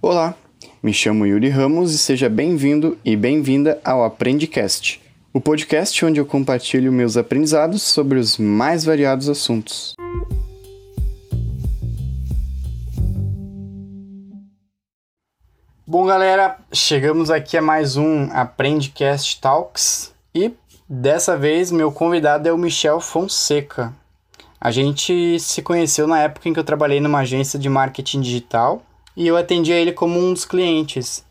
Olá, me chamo Yuri Ramos e seja bem-vindo e bem-vinda ao Aprendicast, o podcast onde eu compartilho meus aprendizados sobre os mais variados assuntos. Bom, galera, chegamos aqui a mais um Aprendicast Talks e dessa vez meu convidado é o Michel Fonseca. A gente se conheceu na época em que eu trabalhei numa agência de marketing digital e eu atendia ele como um dos clientes.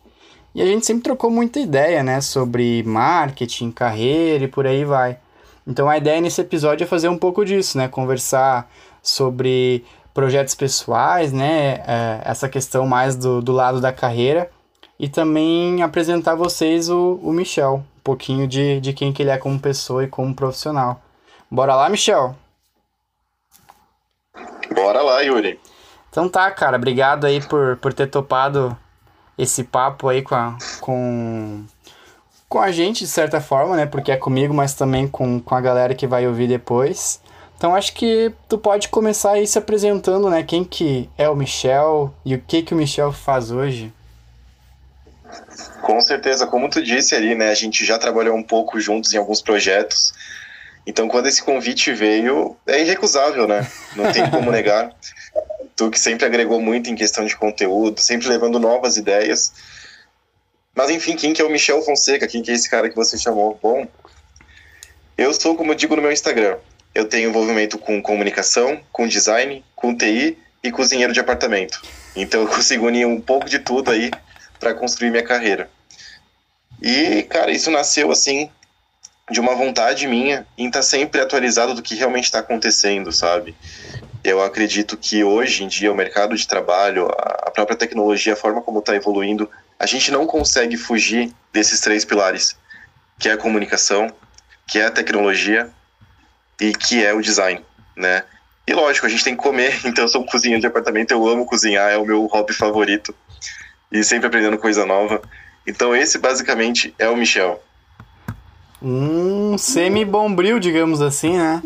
E a gente sempre trocou muita ideia, né, sobre marketing, carreira e por aí vai. Então a ideia nesse episódio é fazer um pouco disso, né, conversar sobre projetos pessoais, né? É, essa questão mais do, do lado da carreira e também apresentar a vocês o, o Michel, um pouquinho de, de quem que ele é como pessoa e como profissional. Bora lá, Michel? Bora lá, Yuri. Então tá, cara, obrigado aí por, por ter topado esse papo aí com a, com, com a gente, de certa forma, né? Porque é comigo, mas também com, com a galera que vai ouvir depois. Então acho que tu pode começar aí se apresentando, né? Quem que é o Michel e o que que o Michel faz hoje. Com certeza, como tu disse ali, né? A gente já trabalhou um pouco juntos em alguns projetos. Então, quando esse convite veio, é irrecusável, né? Não tem como negar. Tu que sempre agregou muito em questão de conteúdo, sempre levando novas ideias. Mas, enfim, quem que é o Michel Fonseca? Quem que é esse cara que você chamou? Bom, eu sou, como eu digo no meu Instagram, eu tenho envolvimento com comunicação, com design, com TI e cozinheiro de apartamento. Então eu consigo unir um pouco de tudo aí para construir minha carreira. E, cara, isso nasceu assim de uma vontade minha em estar tá sempre atualizado do que realmente está acontecendo, sabe? Eu acredito que hoje em dia o mercado de trabalho, a própria tecnologia, a forma como está evoluindo, a gente não consegue fugir desses três pilares, que é a comunicação, que é a tecnologia e que é o design, né? E lógico, a gente tem que comer, então eu sou cozinheiro de apartamento, eu amo cozinhar, é o meu hobby favorito. E sempre aprendendo coisa nova. Então esse basicamente é o Michel. Um semi-bombril, digamos assim, né?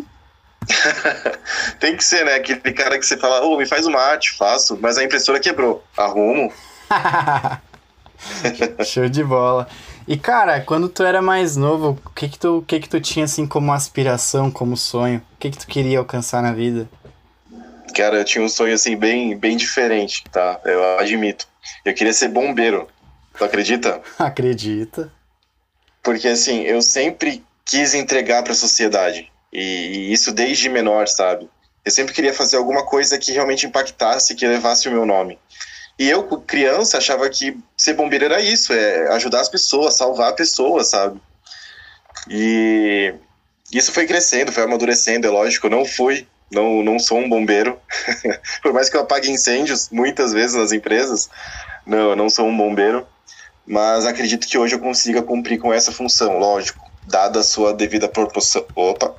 tem que ser, né? Aquele cara que você fala, ô, oh, me faz uma arte, faço, mas a impressora quebrou. Arrumo. Show de bola. E cara, quando tu era mais novo, o que que tu, o que que tu tinha assim como aspiração, como sonho? O que que tu queria alcançar na vida? Cara, eu tinha um sonho assim bem, bem diferente, tá? Eu admito. Eu queria ser bombeiro. Tu acredita? Acredita. Porque assim, eu sempre quis entregar para a sociedade. E, e isso desde menor, sabe? Eu sempre queria fazer alguma coisa que realmente impactasse, que levasse o meu nome. E eu, criança, achava que ser bombeiro era isso, é ajudar as pessoas, salvar pessoas, sabe? E isso foi crescendo, foi amadurecendo, é lógico, não fui, não, não sou um bombeiro. Por mais que eu apague incêndios muitas vezes nas empresas, não, eu não sou um bombeiro. Mas acredito que hoje eu consiga cumprir com essa função, lógico, dada a sua devida proporção. Opa!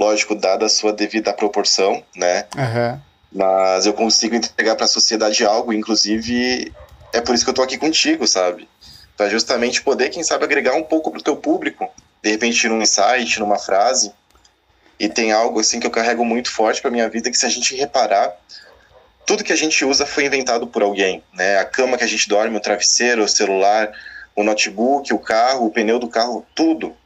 Lógico, dada a sua devida proporção, né? Uhum mas eu consigo entregar para a sociedade algo, inclusive é por isso que eu tô aqui contigo, sabe? Para justamente poder, quem sabe, agregar um pouco pro teu público, de repente num insight, numa frase. E tem algo assim que eu carrego muito forte para minha vida que se a gente reparar, tudo que a gente usa foi inventado por alguém, né? A cama que a gente dorme, o travesseiro, o celular, o notebook, o carro, o pneu do carro, tudo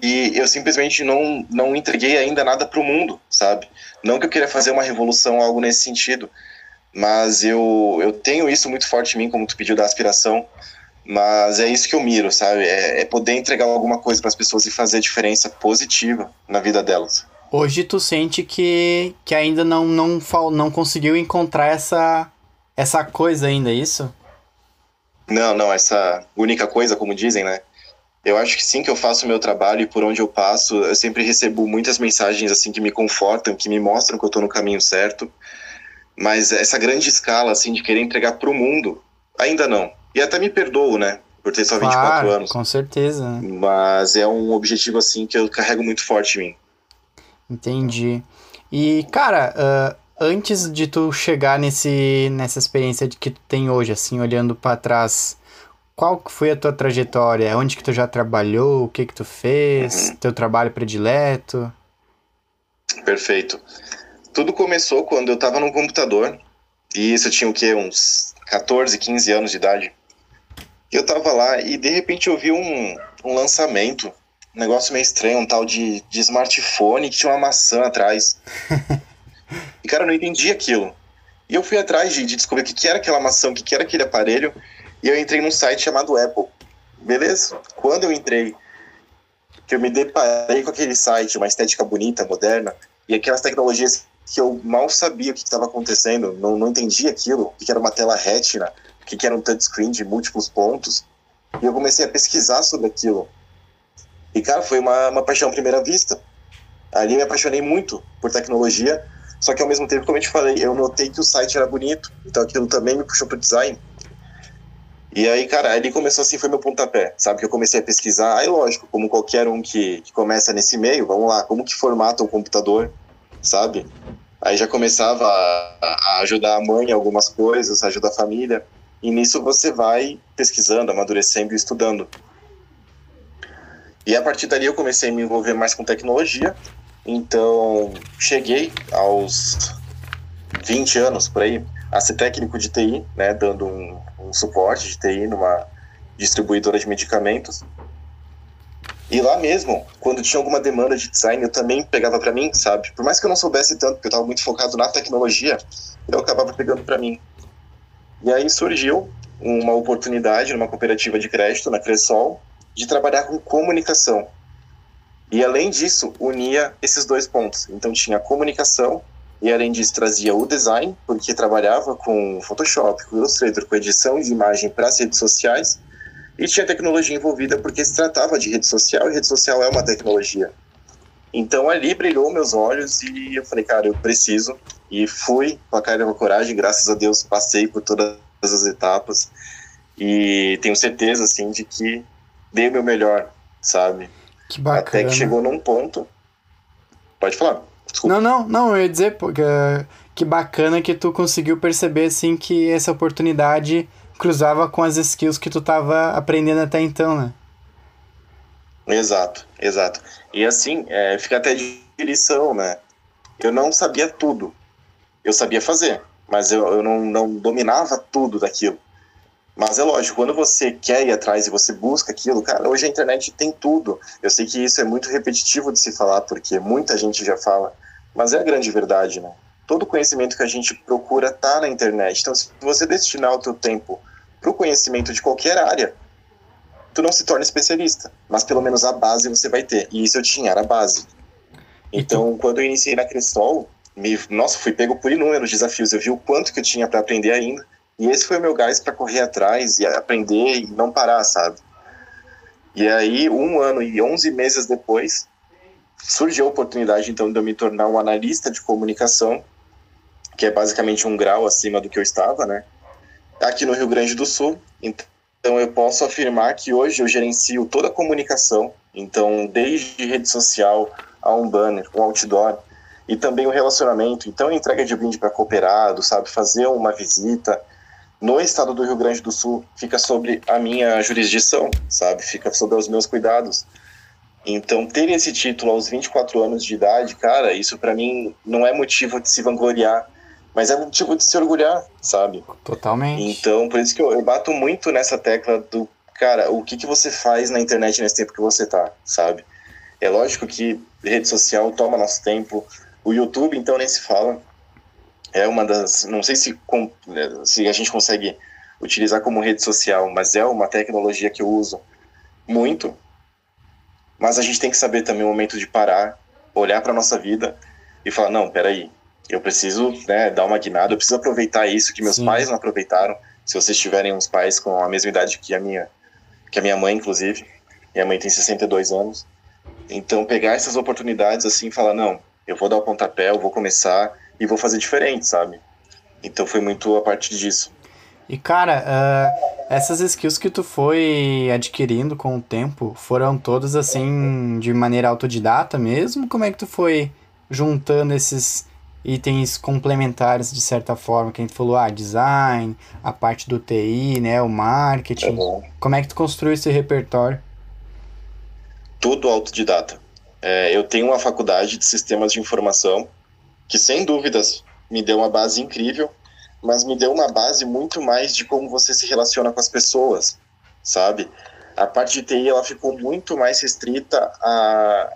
e eu simplesmente não, não entreguei ainda nada para o mundo, sabe? Não que eu queira fazer uma revolução, algo nesse sentido, mas eu, eu tenho isso muito forte em mim, como tu pediu da aspiração, mas é isso que eu miro, sabe? É, é poder entregar alguma coisa para as pessoas e fazer diferença positiva na vida delas. Hoje tu sente que, que ainda não, não, não conseguiu encontrar essa, essa coisa ainda, é isso? Não, não, essa única coisa, como dizem, né? Eu acho que sim que eu faço o meu trabalho e por onde eu passo, eu sempre recebo muitas mensagens assim que me confortam, que me mostram que eu estou no caminho certo. Mas essa grande escala assim de querer entregar para o mundo, ainda não. E até me perdoo, né, por ter só 24 claro, anos. Com certeza. Mas é um objetivo assim que eu carrego muito forte em mim. Entendi. E cara, uh, antes de tu chegar nesse nessa experiência de que tu tem hoje, assim, olhando para trás, qual foi a tua trajetória? Onde que tu já trabalhou? O que que tu fez? Uhum. Teu trabalho predileto? Perfeito. Tudo começou quando eu estava no computador. E isso eu tinha o quê? Uns 14, 15 anos de idade. Eu tava lá e de repente eu vi um, um lançamento, um negócio meio estranho, um tal de, de smartphone que tinha uma maçã atrás. e cara, eu não entendi aquilo. E eu fui atrás de, de descobrir o que, que era aquela maçã, o que, que era aquele aparelho, e eu entrei num site chamado Apple. Beleza? Quando eu entrei, que eu me deparei com aquele site, uma estética bonita, moderna, e aquelas tecnologias que eu mal sabia o que estava acontecendo, não, não entendia aquilo, o que era uma tela retina, o que era um touchscreen de múltiplos pontos, e eu comecei a pesquisar sobre aquilo. E, cara, foi uma, uma paixão à primeira vista. Ali eu me apaixonei muito por tecnologia, só que ao mesmo tempo, como eu te falei, eu notei que o site era bonito, então aquilo também me puxou pro design. E aí, cara, ali começou assim, foi meu pontapé, sabe? Que eu comecei a pesquisar, aí lógico, como qualquer um que, que começa nesse meio, vamos lá, como que formata um computador, sabe? Aí já começava a, a ajudar a mãe em algumas coisas, ajudar a família, e nisso você vai pesquisando, amadurecendo e estudando. E a partir dali eu comecei a me envolver mais com tecnologia, então cheguei aos 20 anos por aí a ser técnico de TI, né, dando um, um suporte de TI numa distribuidora de medicamentos. E lá mesmo, quando tinha alguma demanda de design, eu também pegava para mim, sabe? Por mais que eu não soubesse tanto, porque eu estava muito focado na tecnologia, eu acabava pegando para mim. E aí surgiu uma oportunidade numa cooperativa de crédito, na Cressol, de trabalhar com comunicação. E além disso, unia esses dois pontos. Então tinha comunicação e além disso trazia o design, porque trabalhava com Photoshop, com Illustrator, com edição de imagem para as redes sociais, e tinha tecnologia envolvida porque se tratava de rede social e rede social é uma tecnologia. Então ali brilhou meus olhos e eu falei, cara, eu preciso. E fui com a cara e a coragem, graças a Deus passei por todas as etapas e tenho certeza assim de que dei o meu melhor, sabe? Que bacana. Até que chegou num ponto. Pode falar. Desculpa. Não, não, não, eu ia dizer porque, que bacana que tu conseguiu perceber assim que essa oportunidade cruzava com as skills que tu tava aprendendo até então, né? Exato, exato. E assim, é, fica até de lição, né? Eu não sabia tudo. Eu sabia fazer, mas eu, eu não, não dominava tudo daquilo. Mas é lógico, quando você quer ir atrás e você busca aquilo, cara, hoje a internet tem tudo. Eu sei que isso é muito repetitivo de se falar, porque muita gente já fala, mas é a grande verdade, né? Todo conhecimento que a gente procura tá na internet. Então, se você destinar o teu tempo para o conhecimento de qualquer área, tu não se torna especialista, mas pelo menos a base você vai ter. E isso eu tinha, era a base. Então, quando eu iniciei na Crestol, me, nossa, fui pego por inúmeros desafios. Eu vi o quanto que eu tinha para aprender ainda e esse foi o meu gás para correr atrás e aprender e não parar, sabe? E aí, um ano e onze meses depois, surgiu a oportunidade, então, de eu me tornar um analista de comunicação, que é basicamente um grau acima do que eu estava, né? Aqui no Rio Grande do Sul. Então, eu posso afirmar que hoje eu gerencio toda a comunicação, então, desde rede social a um banner, um outdoor, e também o relacionamento. Então, entrega de brinde para cooperado, sabe? Fazer uma visita, no estado do Rio Grande do Sul fica sobre a minha jurisdição, sabe? Fica sobre os meus cuidados. Então, ter esse título aos 24 anos de idade, cara, isso para mim não é motivo de se vangloriar, mas é motivo de se orgulhar, sabe? Totalmente. Então, por isso que eu, eu bato muito nessa tecla do, cara, o que, que você faz na internet nesse tempo que você tá, sabe? É lógico que rede social toma nosso tempo, o YouTube, então, nem se fala é uma das. Não sei se, se a gente consegue utilizar como rede social, mas é uma tecnologia que eu uso muito. Mas a gente tem que saber também o momento de parar, olhar para nossa vida e falar: não, peraí, eu preciso né, dar uma guinada, eu preciso aproveitar isso que meus Sim. pais não aproveitaram. Se vocês tiverem uns pais com a mesma idade que a minha, que a minha mãe, inclusive, minha mãe tem 62 anos. Então, pegar essas oportunidades assim e falar: não, eu vou dar o pontapé, eu vou começar e vou fazer diferente, sabe? Então foi muito a partir disso. E cara, uh, essas skills que tu foi adquirindo com o tempo foram todas assim de maneira autodidata mesmo? Como é que tu foi juntando esses itens complementares de certa forma? Que a gente falou, ah, design, a parte do TI, né, o marketing. É Como é que tu construiu esse repertório? Tudo autodidata. É, eu tenho uma faculdade de sistemas de informação que sem dúvidas me deu uma base incrível, mas me deu uma base muito mais de como você se relaciona com as pessoas, sabe? A parte de TI ela ficou muito mais restrita a,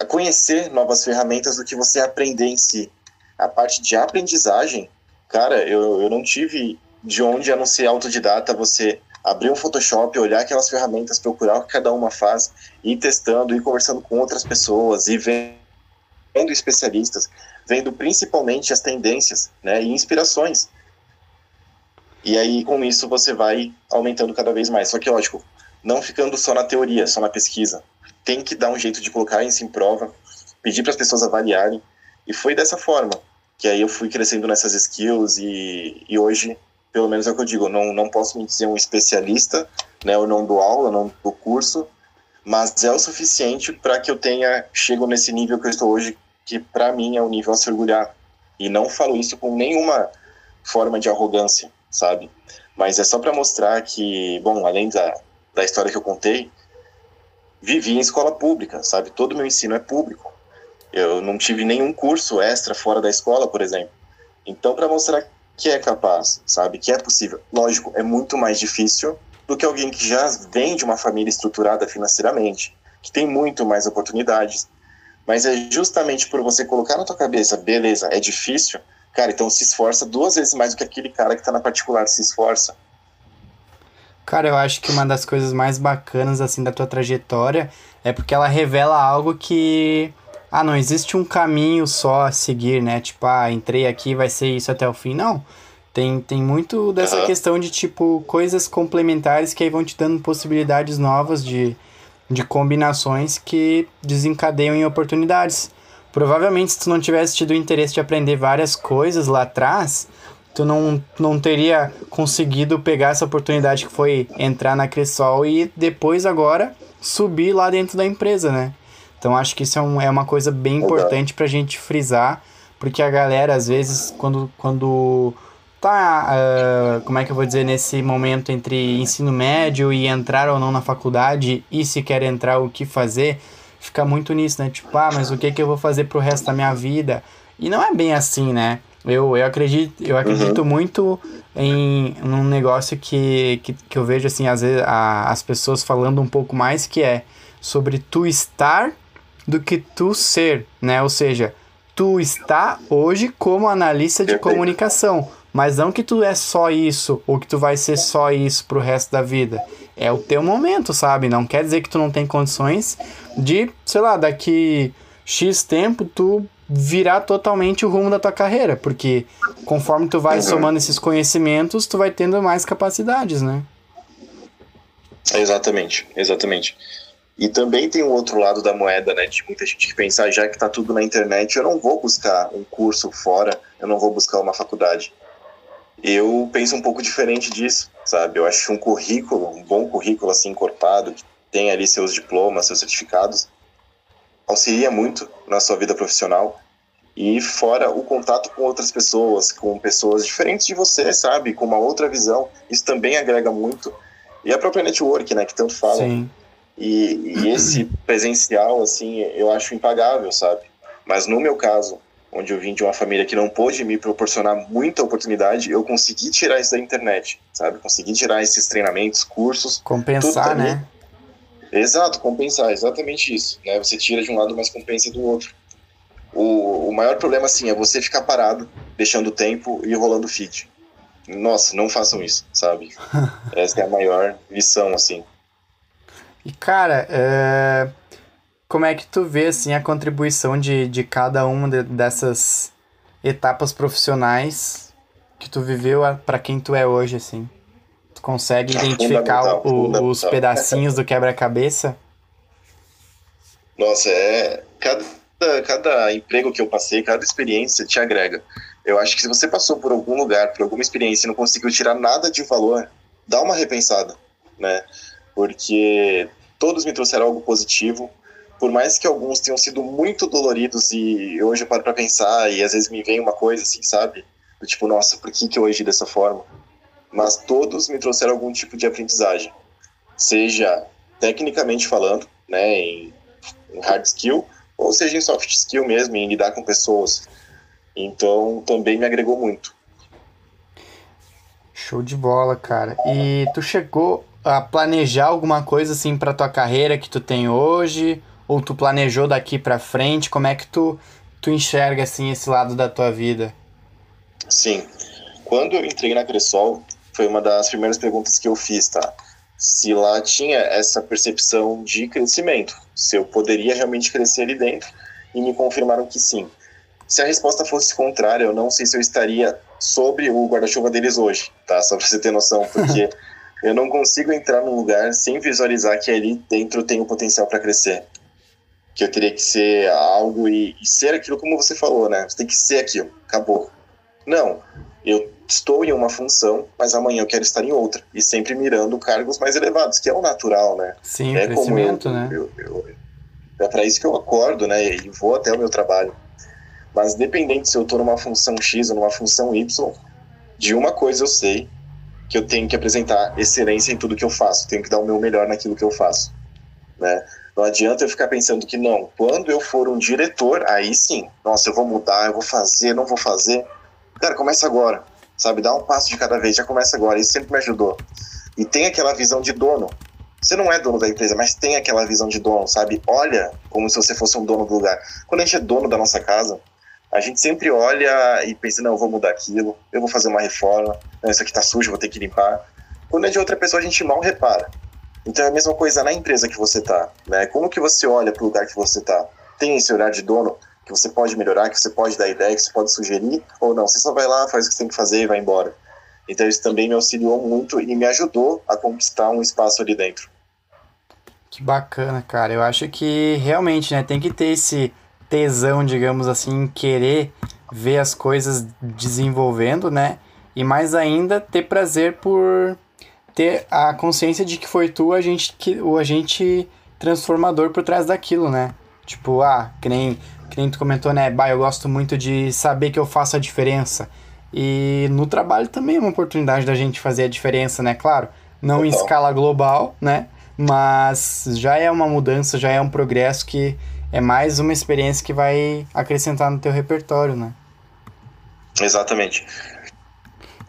a conhecer novas ferramentas do que você aprender em si. A parte de aprendizagem, cara, eu, eu não tive de onde a não ser autodidata você abrir um Photoshop, olhar aquelas ferramentas, procurar o que cada uma faz, ir testando, ir conversando com outras pessoas, e vendo especialistas, vendo principalmente as tendências né, e inspirações. E aí, com isso, você vai aumentando cada vez mais. Só que, lógico, não ficando só na teoria, só na pesquisa. Tem que dar um jeito de colocar isso em prova, pedir para as pessoas avaliarem. E foi dessa forma que aí eu fui crescendo nessas skills e, e hoje pelo menos é o que eu digo, não, não posso me dizer um especialista, né, eu não dou aula, não dou curso, mas é o suficiente para que eu tenha, chego nesse nível que eu estou hoje, que para mim é um nível a se orgulhar. E não falo isso com nenhuma forma de arrogância, sabe? Mas é só para mostrar que, bom, além da, da história que eu contei, vivi em escola pública, sabe? Todo o meu ensino é público. Eu não tive nenhum curso extra fora da escola, por exemplo. Então, para mostrar que é capaz, sabe? Que é possível. Lógico, é muito mais difícil do que alguém que já vem de uma família estruturada financeiramente, que tem muito mais oportunidades. Mas é justamente por você colocar na tua cabeça, beleza, é difícil, cara, então se esforça duas vezes mais do que aquele cara que tá na particular se esforça. Cara, eu acho que uma das coisas mais bacanas assim da tua trajetória é porque ela revela algo que ah, não existe um caminho só a seguir, né? Tipo, ah, entrei aqui, vai ser isso até o fim. Não. Tem, tem muito dessa uhum. questão de, tipo, coisas complementares que aí vão te dando possibilidades novas de, de combinações que desencadeiam em oportunidades. Provavelmente, se tu não tivesse tido o interesse de aprender várias coisas lá atrás, tu não, não teria conseguido pegar essa oportunidade que foi entrar na Cressol e depois agora subir lá dentro da empresa, né? Então acho que isso é, um, é uma coisa bem importante para a gente frisar, porque a galera, às vezes, quando, quando tá, uh, como é que eu vou dizer, nesse momento entre ensino médio e entrar ou não na faculdade e se quer entrar, o que fazer, fica muito nisso, né? Tipo, ah, mas o que, que eu vou fazer pro resto da minha vida? E não é bem assim, né? Eu, eu acredito, eu acredito uhum. muito em um negócio que, que, que eu vejo, assim, às vezes a, as pessoas falando um pouco mais, que é sobre tu estar do que tu ser, né? Ou seja, tu está hoje como analista de comunicação, mas não que tu é só isso ou que tu vai ser só isso pro resto da vida. É o teu momento, sabe? Não quer dizer que tu não tem condições de, sei lá, daqui X tempo tu virar totalmente o rumo da tua carreira, porque conforme tu vai uhum. somando esses conhecimentos, tu vai tendo mais capacidades, né? Exatamente, exatamente. E também tem o outro lado da moeda, né? De muita gente que pensa, ah, já que tá tudo na internet, eu não vou buscar um curso fora, eu não vou buscar uma faculdade. Eu penso um pouco diferente disso, sabe? Eu acho um currículo, um bom currículo assim encorpado, que tem ali seus diplomas, seus certificados, auxilia muito na sua vida profissional. E fora o contato com outras pessoas, com pessoas diferentes de você, sabe? Com uma outra visão, isso também agrega muito. E a própria network, né? Que tanto fala. Sim e, e esse presencial, assim, eu acho impagável, sabe? Mas no meu caso, onde eu vim de uma família que não pôde me proporcionar muita oportunidade, eu consegui tirar isso da internet, sabe? Consegui tirar esses treinamentos, cursos. Compensar, né? Exato, compensar, exatamente isso. Né? Você tira de um lado, mas compensa do outro. O, o maior problema, assim, é você ficar parado, deixando o tempo e rolando feed. Nossa, não façam isso, sabe? Essa é a maior lição, assim. E, cara, é... como é que tu vê, assim, a contribuição de, de cada uma de, dessas etapas profissionais que tu viveu para quem tu é hoje, assim? Tu consegue identificar o, os pedacinhos do quebra-cabeça? Nossa, é... Cada, cada emprego que eu passei, cada experiência te agrega. Eu acho que se você passou por algum lugar, por alguma experiência e não conseguiu tirar nada de valor, dá uma repensada, né? porque todos me trouxeram algo positivo, por mais que alguns tenham sido muito doloridos e hoje eu paro para pensar e às vezes me vem uma coisa assim, sabe? Do tipo, nossa, por que, que eu agi dessa forma? Mas todos me trouxeram algum tipo de aprendizagem, seja tecnicamente falando, né, em, em hard skill, ou seja em soft skill mesmo, em lidar com pessoas. Então também me agregou muito. Show de bola, cara. E tu chegou a planejar alguma coisa assim para tua carreira que tu tem hoje? Ou tu planejou daqui para frente? Como é que tu, tu enxerga assim esse lado da tua vida? Sim. Quando eu entrei na Cressol, foi uma das primeiras perguntas que eu fiz, tá? Se lá tinha essa percepção de crescimento, se eu poderia realmente crescer ali dentro, e me confirmaram que sim. Se a resposta fosse contrária, eu não sei se eu estaria sobre o guarda-chuva deles hoje, tá? Só pra você ter noção, porque eu não consigo entrar num lugar sem visualizar que ali dentro tem o um potencial para crescer. Que eu teria que ser algo e, e, ser aquilo como você falou, né? Você tem que ser aquilo, acabou. Não, eu estou em uma função, mas amanhã eu quero estar em outra. E sempre mirando cargos mais elevados, que é o natural, né? Sim, é crescimento, eu, né? Eu, eu, é para isso que eu acordo, né? E vou até o meu trabalho. Mas dependente se eu estou numa função X ou numa função Y, de uma coisa eu sei, que eu tenho que apresentar excelência em tudo que eu faço, tenho que dar o meu melhor naquilo que eu faço, né? Não adianta eu ficar pensando que não, quando eu for um diretor, aí sim, nossa, eu vou mudar, eu vou fazer, não vou fazer. Cara, começa agora, sabe? Dá um passo de cada vez, já começa agora, isso sempre me ajudou. E tem aquela visão de dono. Você não é dono da empresa, mas tem aquela visão de dono, sabe? Olha como se você fosse um dono do lugar. Quando a gente é dono da nossa casa, a gente sempre olha e pensa, não, eu vou mudar aquilo, eu vou fazer uma reforma, não, isso aqui tá sujo, vou ter que limpar. Quando é de outra pessoa, a gente mal repara. Então é a mesma coisa na empresa que você tá, né? Como que você olha para o lugar que você tá? Tem esse olhar de dono que você pode melhorar, que você pode dar ideia, que você pode sugerir, ou não? Você só vai lá, faz o que tem que fazer e vai embora. Então isso também me auxiliou muito e me ajudou a conquistar um espaço ali dentro. Que bacana, cara. Eu acho que realmente, né, tem que ter esse tesão, digamos assim, querer ver as coisas desenvolvendo, né? E mais ainda ter prazer por ter a consciência de que foi tu a gente, que, o agente transformador por trás daquilo, né? Tipo, ah, que nem, que nem tu comentou, né? Bah, eu gosto muito de saber que eu faço a diferença. E no trabalho também é uma oportunidade da gente fazer a diferença, né? Claro, não em escala global, né? Mas já é uma mudança, já é um progresso que é mais uma experiência que vai acrescentar no teu repertório, né? Exatamente.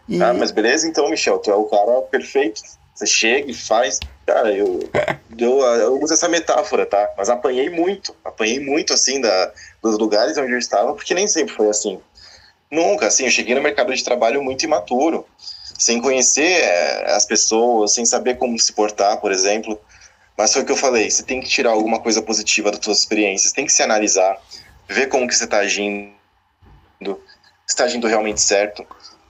E... Ah, mas beleza então, Michel, tu é o cara perfeito. Você chega e faz. Cara, eu, eu, eu uso essa metáfora, tá? Mas apanhei muito, apanhei muito, assim, da, dos lugares onde eu estava, porque nem sempre foi assim. Nunca, assim, eu cheguei no mercado de trabalho muito imaturo, sem conhecer é, as pessoas, sem saber como se portar, por exemplo. Mas foi o que eu falei, você tem que tirar alguma coisa positiva das suas experiências, tem que se analisar, ver como que você está agindo, se está agindo realmente certo.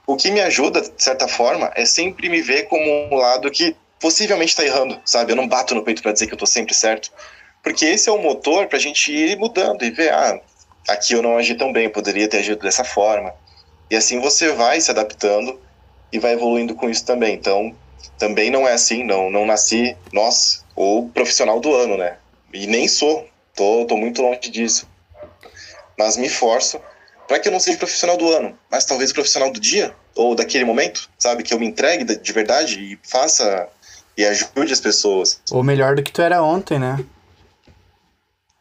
O que me ajuda, de certa forma, é sempre me ver como um lado que possivelmente está errando, sabe? Eu não bato no peito para dizer que eu estou sempre certo, porque esse é o motor para a gente ir mudando e ver, ah, aqui eu não agi tão bem, poderia ter agido dessa forma. E assim você vai se adaptando e vai evoluindo com isso também. Então, também não é assim, não, não nasci, nossa, ou profissional do ano, né? E nem sou, tô, tô muito longe disso. Mas me forço para que eu não seja profissional do ano, mas talvez profissional do dia ou daquele momento, sabe? Que eu me entregue de verdade e faça e ajude as pessoas. Ou melhor do que tu era ontem, né?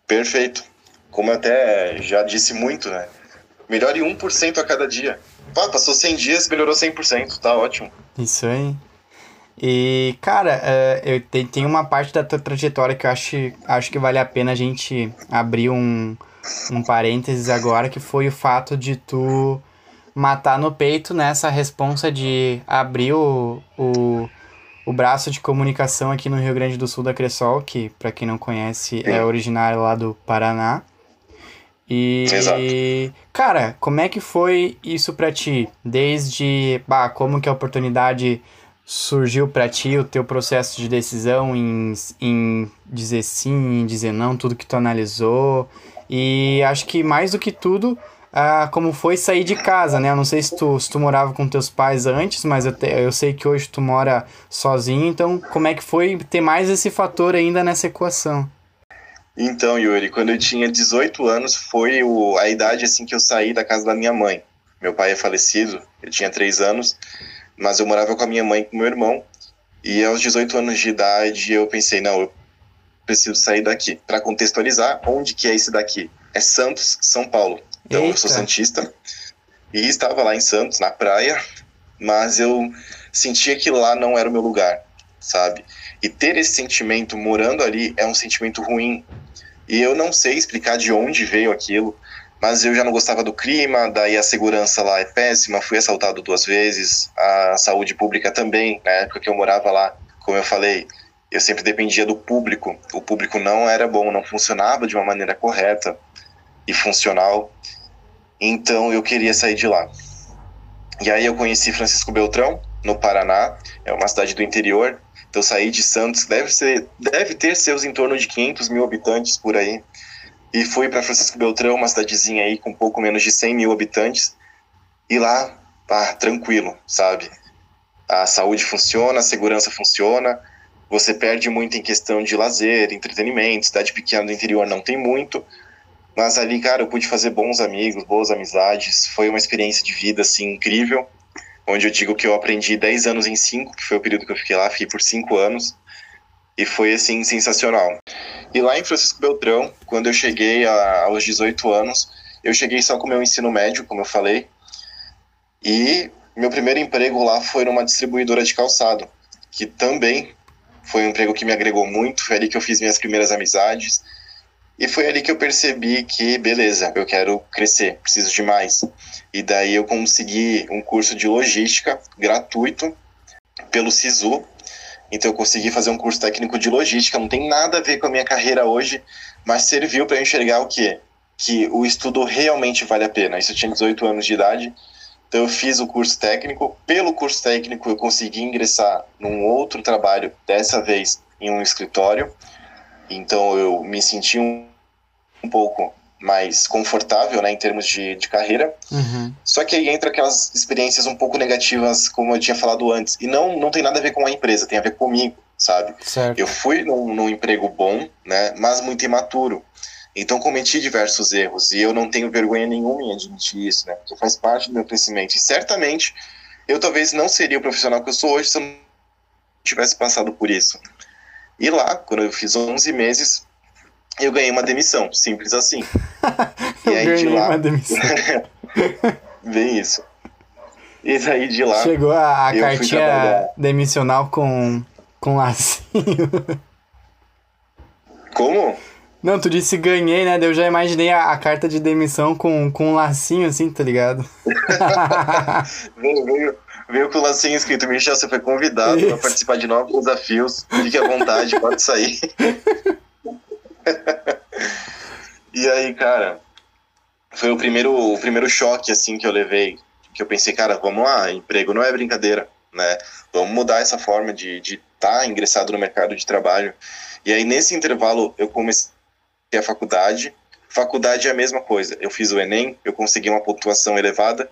Perfeito. Como eu até já disse muito, né? Melhore 1% a cada dia. Pá, passou 100 dias, melhorou 100%, tá ótimo. Isso aí. E, cara, uh, eu te, tem uma parte da tua trajetória que eu acho, acho que vale a pena a gente abrir um, um parênteses agora, que foi o fato de tu matar no peito nessa né, responsa de abrir o, o, o braço de comunicação aqui no Rio Grande do Sul da Cressol, que, para quem não conhece, é originário lá do Paraná. E, Exato. cara, como é que foi isso para ti? Desde, bah, como que a oportunidade surgiu para ti o teu processo de decisão em, em dizer sim, em dizer não, tudo que tu analisou. E acho que mais do que tudo, ah, como foi sair de casa, né? Eu não sei se tu, se tu morava com teus pais antes, mas eu, te, eu sei que hoje tu mora sozinho, então como é que foi ter mais esse fator ainda nessa equação? Então, Yuri, quando eu tinha 18 anos, foi o, a idade assim que eu saí da casa da minha mãe. Meu pai é falecido, eu tinha 3 anos, mas eu morava com a minha mãe e com meu irmão. E aos 18 anos de idade eu pensei, não, eu preciso sair daqui. Para contextualizar, onde que é esse daqui? É Santos, São Paulo. Então Eita. eu sou santista e estava lá em Santos, na praia, mas eu sentia que lá não era o meu lugar, sabe? E ter esse sentimento morando ali é um sentimento ruim. E eu não sei explicar de onde veio aquilo, mas eu já não gostava do clima, daí a segurança lá é péssima, fui assaltado duas vezes, a saúde pública também, na época que eu morava lá, como eu falei, eu sempre dependia do público. O público não era bom, não funcionava de uma maneira correta e funcional. Então eu queria sair de lá. E aí eu conheci Francisco Beltrão, no Paraná, é uma cidade do interior. Então saí de Santos, deve, ser, deve ter seus em torno de 500 mil habitantes por aí. E fui para Francisco Beltrão, uma cidadezinha aí com pouco menos de 100 mil habitantes. E lá, pá, tranquilo, sabe? A saúde funciona, a segurança funciona. Você perde muito em questão de lazer, entretenimento. Cidade pequena do interior não tem muito mas ali, cara, eu pude fazer bons amigos, boas amizades. Foi uma experiência de vida, assim, incrível. Onde eu digo que eu aprendi 10 anos em 5, que foi o período que eu fiquei lá, fiquei por 5 anos. E foi, assim, sensacional. E lá em Francisco Beltrão, quando eu cheguei a, aos 18 anos, eu cheguei só com o meu ensino médio, como eu falei. E meu primeiro emprego lá foi numa distribuidora de calçado, que também foi um emprego que me agregou muito. Foi ali que eu fiz minhas primeiras amizades e foi ali que eu percebi que, beleza, eu quero crescer, preciso de mais. E daí eu consegui um curso de logística gratuito pelo SISU. Então eu consegui fazer um curso técnico de logística, não tem nada a ver com a minha carreira hoje, mas serviu para enxergar o quê? Que o estudo realmente vale a pena. Isso eu tinha 18 anos de idade. Então eu fiz o curso técnico. Pelo curso técnico eu consegui ingressar num outro trabalho, dessa vez em um escritório então eu me senti um, um pouco mais confortável, né, em termos de, de carreira. Uhum. Só que aí entra aquelas experiências um pouco negativas, como eu tinha falado antes. E não, não tem nada a ver com a empresa, tem a ver comigo, sabe? Certo. Eu fui num, num emprego bom, né, mas muito imaturo. Então cometi diversos erros e eu não tenho vergonha nenhuma em admitir isso, né? Porque faz parte do meu crescimento. E certamente eu talvez não seria o profissional que eu sou hoje se eu não tivesse passado por isso. E lá, quando eu fiz 11 meses, eu ganhei uma demissão, simples assim. e aí ganhei de lá. Uma demissão. Bem isso. E daí de lá. Chegou a, a cartinha demissional com, com lacinho. Como? Não, tu disse ganhei, né? Eu já imaginei a, a carta de demissão com, com um lacinho assim, tá ligado? veio, veio, veio com o lacinho escrito: Michel, você foi convidado para participar de novos desafios. Fique à vontade, pode sair. e aí, cara, foi o primeiro, o primeiro choque assim que eu levei. Que eu pensei, cara, vamos lá, emprego não é brincadeira, né? Vamos mudar essa forma de estar de tá ingressado no mercado de trabalho. E aí, nesse intervalo, eu comecei a faculdade. Faculdade é a mesma coisa. Eu fiz o Enem, eu consegui uma pontuação elevada,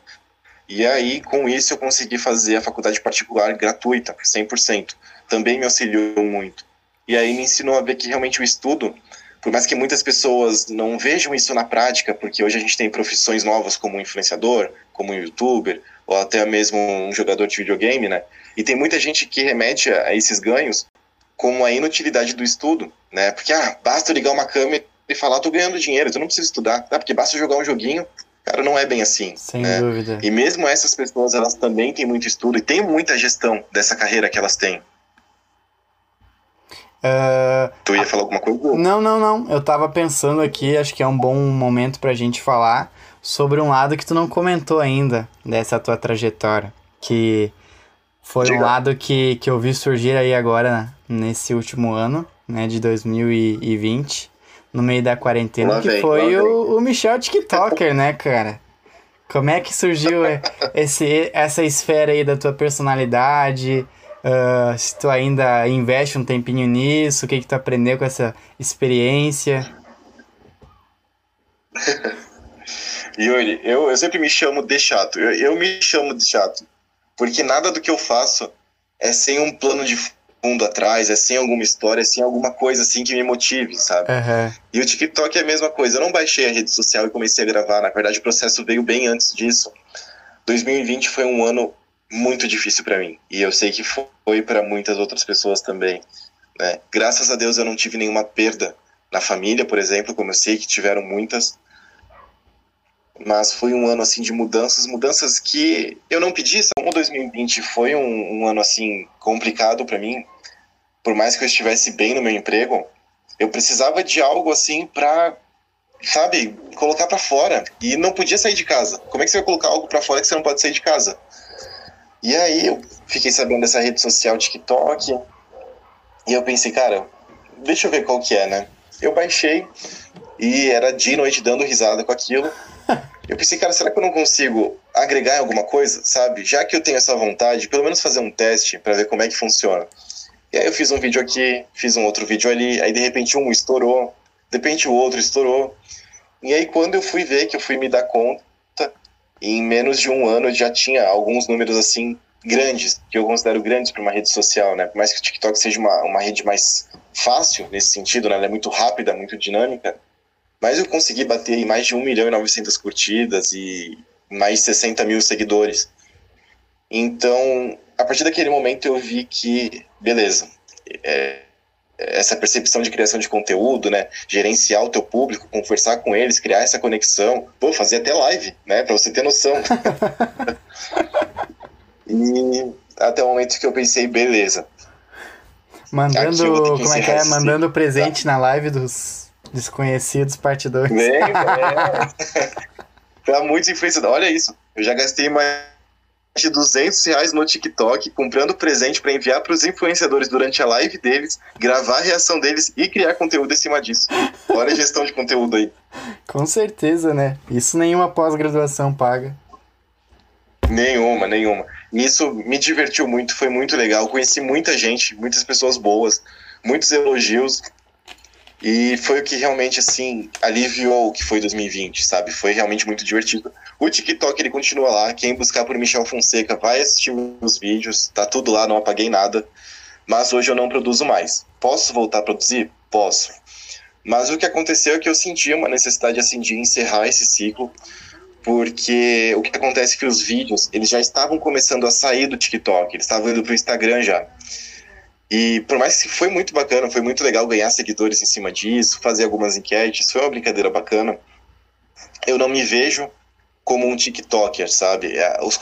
e aí, com isso, eu consegui fazer a faculdade particular gratuita, 100%. Também me auxiliou muito. E aí me ensinou a ver que realmente o estudo, por mais que muitas pessoas não vejam isso na prática, porque hoje a gente tem profissões novas como influenciador, como youtuber, ou até mesmo um jogador de videogame, né? E tem muita gente que remete a esses ganhos como a inutilidade do estudo, né? Porque, ah, basta ligar uma câmera e falar, tô ganhando dinheiro, tu não precisa estudar, tá? Porque basta jogar um joguinho Cara, não é bem assim. Sem né? dúvida. E mesmo essas pessoas, elas também têm muito estudo e têm muita gestão dessa carreira que elas têm. Uh, tu ia falar alguma coisa? Não, não, não. Eu tava pensando aqui, acho que é um bom momento pra gente falar sobre um lado que tu não comentou ainda dessa tua trajetória. Que foi Diga. um lado que, que eu vi surgir aí agora, nesse último ano, né, de 2020 no meio da quarentena, lá que vem, foi o, o Michel TikToker, né, cara? Como é que surgiu esse, essa esfera aí da tua personalidade? Uh, se tu ainda investe um tempinho nisso, o que, que tu aprendeu com essa experiência? Yuri, eu, eu sempre me chamo de chato. Eu, eu me chamo de chato. Porque nada do que eu faço é sem um plano de fundo atrás, é sem alguma história, é sem alguma coisa assim que me motive, sabe? Uhum. E o TikTok é a mesma coisa. Eu não baixei a rede social e comecei a gravar. Na verdade, o processo veio bem antes disso. 2020 foi um ano muito difícil para mim. E eu sei que foi para muitas outras pessoas também. Né? Graças a Deus eu não tive nenhuma perda na família, por exemplo, como eu sei que tiveram muitas. Mas foi um ano assim de mudanças, mudanças que eu não pedi. Como 2020 foi um, um ano assim complicado para mim, por mais que eu estivesse bem no meu emprego, eu precisava de algo assim para, sabe, colocar para fora e não podia sair de casa. Como é que você vai colocar algo para fora que você não pode sair de casa? E aí eu fiquei sabendo dessa rede social TikTok e eu pensei, cara, deixa eu ver qual que é, né? Eu baixei e era dia e noite dando risada com aquilo. Eu pensei, cara, será que eu não consigo agregar em alguma coisa, sabe? Já que eu tenho essa vontade, pelo menos fazer um teste para ver como é que funciona. E aí eu fiz um vídeo aqui, fiz um outro vídeo ali, aí de repente um estourou, de repente o outro estourou. E aí quando eu fui ver, que eu fui me dar conta, em menos de um ano eu já tinha alguns números assim grandes, que eu considero grandes para uma rede social, né? Por mais que o TikTok seja uma, uma rede mais fácil nesse sentido, né? Ela é muito rápida, muito dinâmica, mas eu consegui bater em mais de 1 milhão e 900 curtidas e mais 60 mil seguidores. Então, a partir daquele momento eu vi que, beleza, é, essa percepção de criação de conteúdo, né, gerenciar o teu público, conversar com eles, criar essa conexão, pô, fazer até live, né, para você ter noção. e até o momento que eu pensei, beleza. Mandando, como é que é? Mandando presente tá. na live dos desconhecidos partidores. Vem, é. tá muito influenciado. Olha isso, eu já gastei mais de 200 reais no TikTok comprando presente para enviar para os influenciadores durante a live deles, gravar a reação deles e criar conteúdo em cima disso. Olha a gestão de conteúdo aí. Com certeza, né? Isso nenhuma pós-graduação paga. Nenhuma, nenhuma. E isso me divertiu muito, foi muito legal. Conheci muita gente, muitas pessoas boas, muitos elogios. E foi o que realmente, assim, aliviou o que foi 2020, sabe? Foi realmente muito divertido. O TikTok, ele continua lá. Quem buscar por Michel Fonseca vai assistir os vídeos. Tá tudo lá, não apaguei nada. Mas hoje eu não produzo mais. Posso voltar a produzir? Posso. Mas o que aconteceu é que eu senti uma necessidade, assim, de encerrar esse ciclo porque o que acontece é que os vídeos, eles já estavam começando a sair do TikTok, eles estavam indo pro Instagram já. E por mais que foi muito bacana, foi muito legal ganhar seguidores em cima disso, fazer algumas enquetes, foi uma brincadeira bacana. Eu não me vejo como um TikToker, sabe? É, os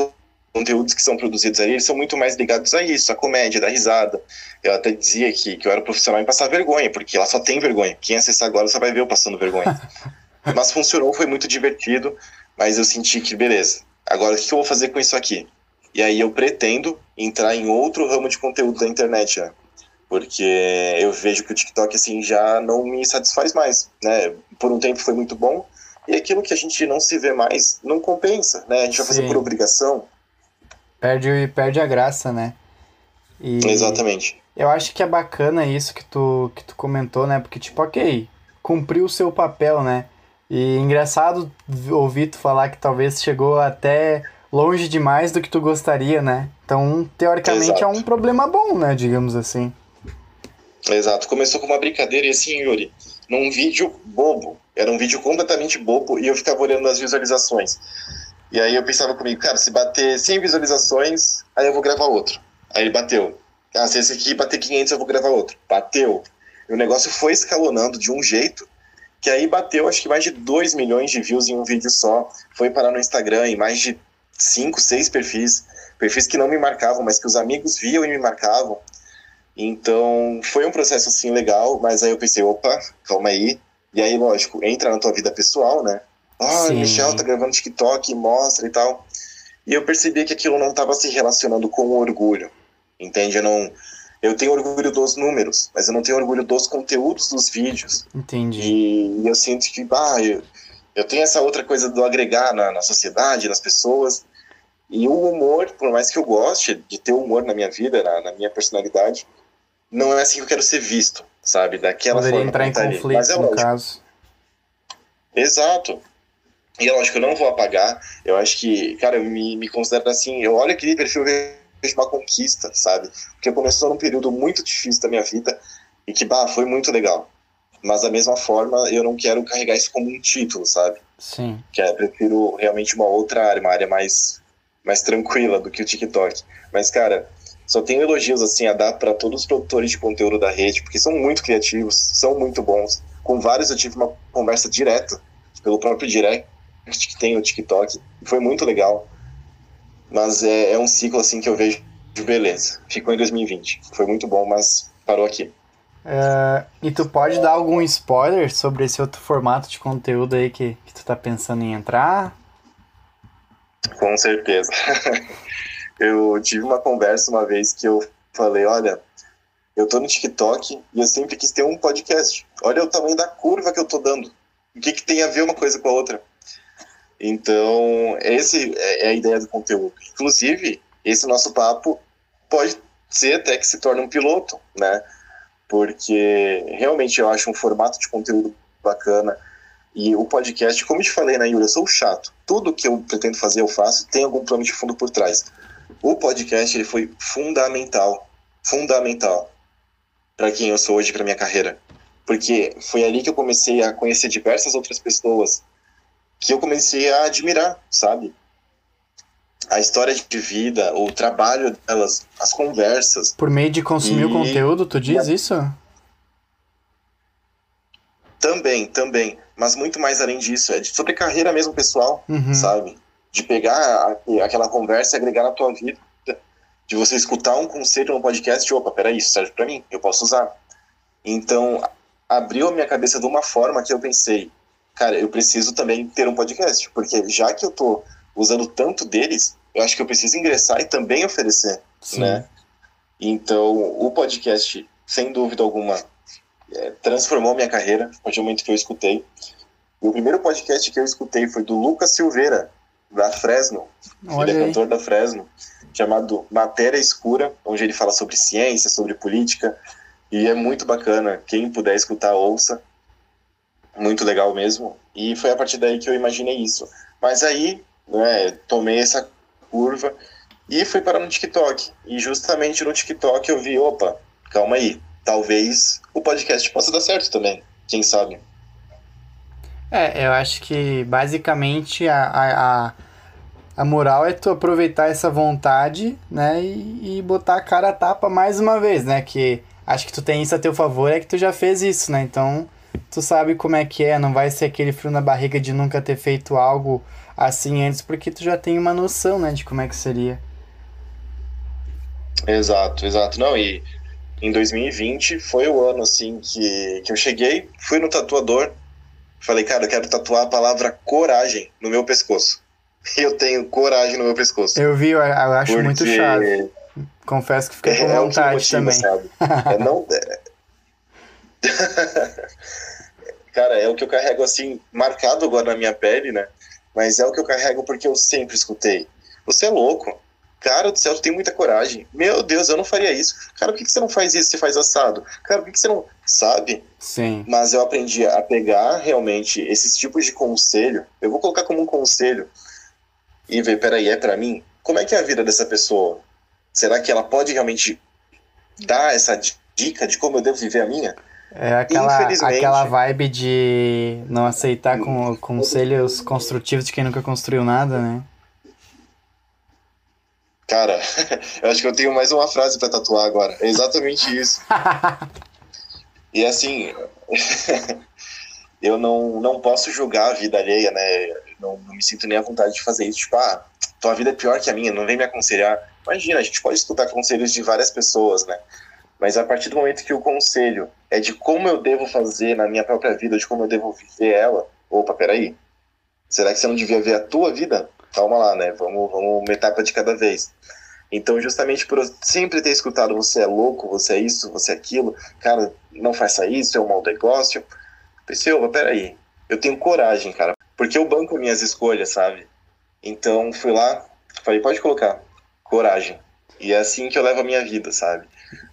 conteúdos que são produzidos ali, eles são muito mais ligados a isso, a comédia, da risada. Eu até dizia que, que eu era profissional em passar vergonha, porque ela só tem vergonha. Quem acessar agora só vai ver eu passando vergonha. Mas funcionou, foi muito divertido. Mas eu senti que, beleza, agora o que eu vou fazer com isso aqui? E aí eu pretendo entrar em outro ramo de conteúdo da internet, né? Porque eu vejo que o TikTok, assim, já não me satisfaz mais, né? Por um tempo foi muito bom, e aquilo que a gente não se vê mais não compensa, né? A gente vai fazer por obrigação. Perde, perde a graça, né? E Exatamente. Eu acho que é bacana isso que tu, que tu comentou, né? Porque, tipo, ok, cumpriu o seu papel, né? E engraçado ouvir tu falar que talvez chegou até longe demais do que tu gostaria, né? Então, teoricamente, Exato. é um problema bom, né? Digamos assim. Exato. Começou com uma brincadeira e assim, Yuri, num vídeo bobo. Era um vídeo completamente bobo e eu ficava olhando as visualizações. E aí eu pensava comigo, cara, se bater 100 visualizações, aí eu vou gravar outro. Aí ele bateu. Ah, se esse aqui bater 500, eu vou gravar outro. Bateu. E o negócio foi escalonando de um jeito que aí bateu acho que mais de 2 milhões de views em um vídeo só, foi parar no Instagram em mais de 5, 6 perfis, perfis que não me marcavam, mas que os amigos viam e me marcavam. Então, foi um processo assim legal, mas aí eu pensei, opa, calma aí. E aí, lógico, entra na tua vida pessoal, né? Ah, o Michel tá gravando TikTok, mostra e tal. E eu percebi que aquilo não estava se relacionando com o orgulho. Entende? Eu não eu tenho orgulho dos números, mas eu não tenho orgulho dos conteúdos dos vídeos. Entendi. E, e eu sinto que, bah, eu, eu tenho essa outra coisa do agregar na, na sociedade, nas pessoas. E o humor, por mais que eu goste de ter humor na minha vida, na, na minha personalidade, não é assim que eu quero ser visto, sabe? Daquela Poderia forma. entrar em conflito, mas é no lógico. caso. Exato. E é lógico, eu não vou apagar. Eu acho que, cara, eu me, me considero assim. Eu olho aquele perfil uma conquista, sabe? Porque começou num período muito difícil da minha vida e que, bah, foi muito legal. Mas da mesma forma, eu não quero carregar isso como um título, sabe? Sim. Que é, eu prefiro realmente uma outra área, uma área mais, mais tranquila do que o TikTok. Mas, cara, só tenho elogios assim a dar para todos os produtores de conteúdo da rede, porque são muito criativos, são muito bons. Com vários eu tive uma conversa direta pelo próprio direct que tem o TikTok. Foi muito legal. Mas é, é um ciclo assim que eu vejo de beleza. Ficou em 2020. Foi muito bom, mas parou aqui. Uh, e tu pode dar algum spoiler sobre esse outro formato de conteúdo aí que, que tu tá pensando em entrar? Com certeza. eu tive uma conversa uma vez que eu falei, olha, eu tô no TikTok e eu sempre quis ter um podcast. Olha o tamanho da curva que eu tô dando. O que, que tem a ver uma coisa com a outra? Então, esse é, é a ideia do conteúdo. Inclusive, esse nosso papo pode ser até que se torne um piloto, né? Porque realmente eu acho um formato de conteúdo bacana. E o podcast, como eu te falei, né, Yuri, eu sou chato. Tudo que eu pretendo fazer, eu faço, tem algum plano de fundo por trás. O podcast, ele foi fundamental, fundamental para quem eu sou hoje, para minha carreira. Porque foi ali que eu comecei a conhecer diversas outras pessoas que eu comecei a admirar, sabe? A história de vida, o trabalho delas, as conversas. Por meio de consumir e... o conteúdo, tu diz e... isso? Também, também. Mas muito mais além disso, é sobre carreira mesmo pessoal, uhum. sabe? De pegar a, aquela conversa e agregar na tua vida. De você escutar um conselho no podcast de, opa, peraí, isso serve para mim, eu posso usar. Então, abriu a minha cabeça de uma forma que eu pensei, cara, eu preciso também ter um podcast, porque já que eu tô usando tanto deles, eu acho que eu preciso ingressar e também oferecer, Sim. né? Então, o podcast, sem dúvida alguma, é, transformou minha carreira, a partir do momento que eu escutei. E o primeiro podcast que eu escutei foi do Lucas Silveira, da Fresno, Olha ele é cantor da Fresno, chamado Matéria Escura, onde ele fala sobre ciência, sobre política, e é muito bacana. Quem puder escutar, ouça muito legal mesmo. E foi a partir daí que eu imaginei isso. Mas aí, né, tomei essa curva e fui parar no TikTok. E justamente no TikTok eu vi, opa, calma aí, talvez o podcast possa dar certo também, quem sabe. É, eu acho que basicamente a, a, a, moral é tu aproveitar essa vontade, né, e, e botar a cara a tapa mais uma vez, né, que acho que tu tem isso a teu favor, é que tu já fez isso, né, então tu sabe como é que é, não vai ser aquele frio na barriga de nunca ter feito algo assim antes, porque tu já tem uma noção, né, de como é que seria. Exato, exato. Não, e em 2020 foi o ano, assim, que, que eu cheguei, fui no tatuador, falei, cara, eu quero tatuar a palavra coragem no meu pescoço. Eu tenho coragem no meu pescoço. Eu vi, eu, acho porque... muito chave. Confesso que fiquei com é vontade motivo, também. Sabe? É, não... É... Cara, é o que eu carrego assim, marcado agora na minha pele, né? Mas é o que eu carrego porque eu sempre escutei. Você é louco. Cara do céu, tu tem muita coragem. Meu Deus, eu não faria isso. Cara, por que, que você não faz isso? Você faz assado? Cara, por que, que você não. Sabe? Sim. Mas eu aprendi a pegar realmente esses tipos de conselho. Eu vou colocar como um conselho e ver, peraí, é para mim? Como é que é a vida dessa pessoa? Será que ela pode realmente dar essa dica de como eu devo viver a minha? É aquela, aquela vibe de não aceitar com, conselhos construtivos de quem nunca construiu nada, né? Cara, eu acho que eu tenho mais uma frase para tatuar agora. É exatamente isso. e assim, eu não, não posso julgar a vida alheia, né? Não, não, me sinto nem à vontade de fazer isso. Tipo, ah, tua vida é pior que a minha, não vem me aconselhar. Imagina, a gente pode escutar conselhos de várias pessoas, né? Mas a partir do momento que o conselho é de como eu devo fazer na minha própria vida, de como eu devo viver ela, opa, peraí. Será que você não devia ver a tua vida? Calma lá, né? Vamos, vamos uma etapa de cada vez. Então, justamente por eu sempre ter escutado você é louco, você é isso, você é aquilo, cara, não faça isso, é um mau negócio. Pensei, opa, peraí. Eu tenho coragem, cara, porque eu banco minhas escolhas, sabe? Então, fui lá, falei, pode colocar, coragem. E é assim que eu levo a minha vida, sabe?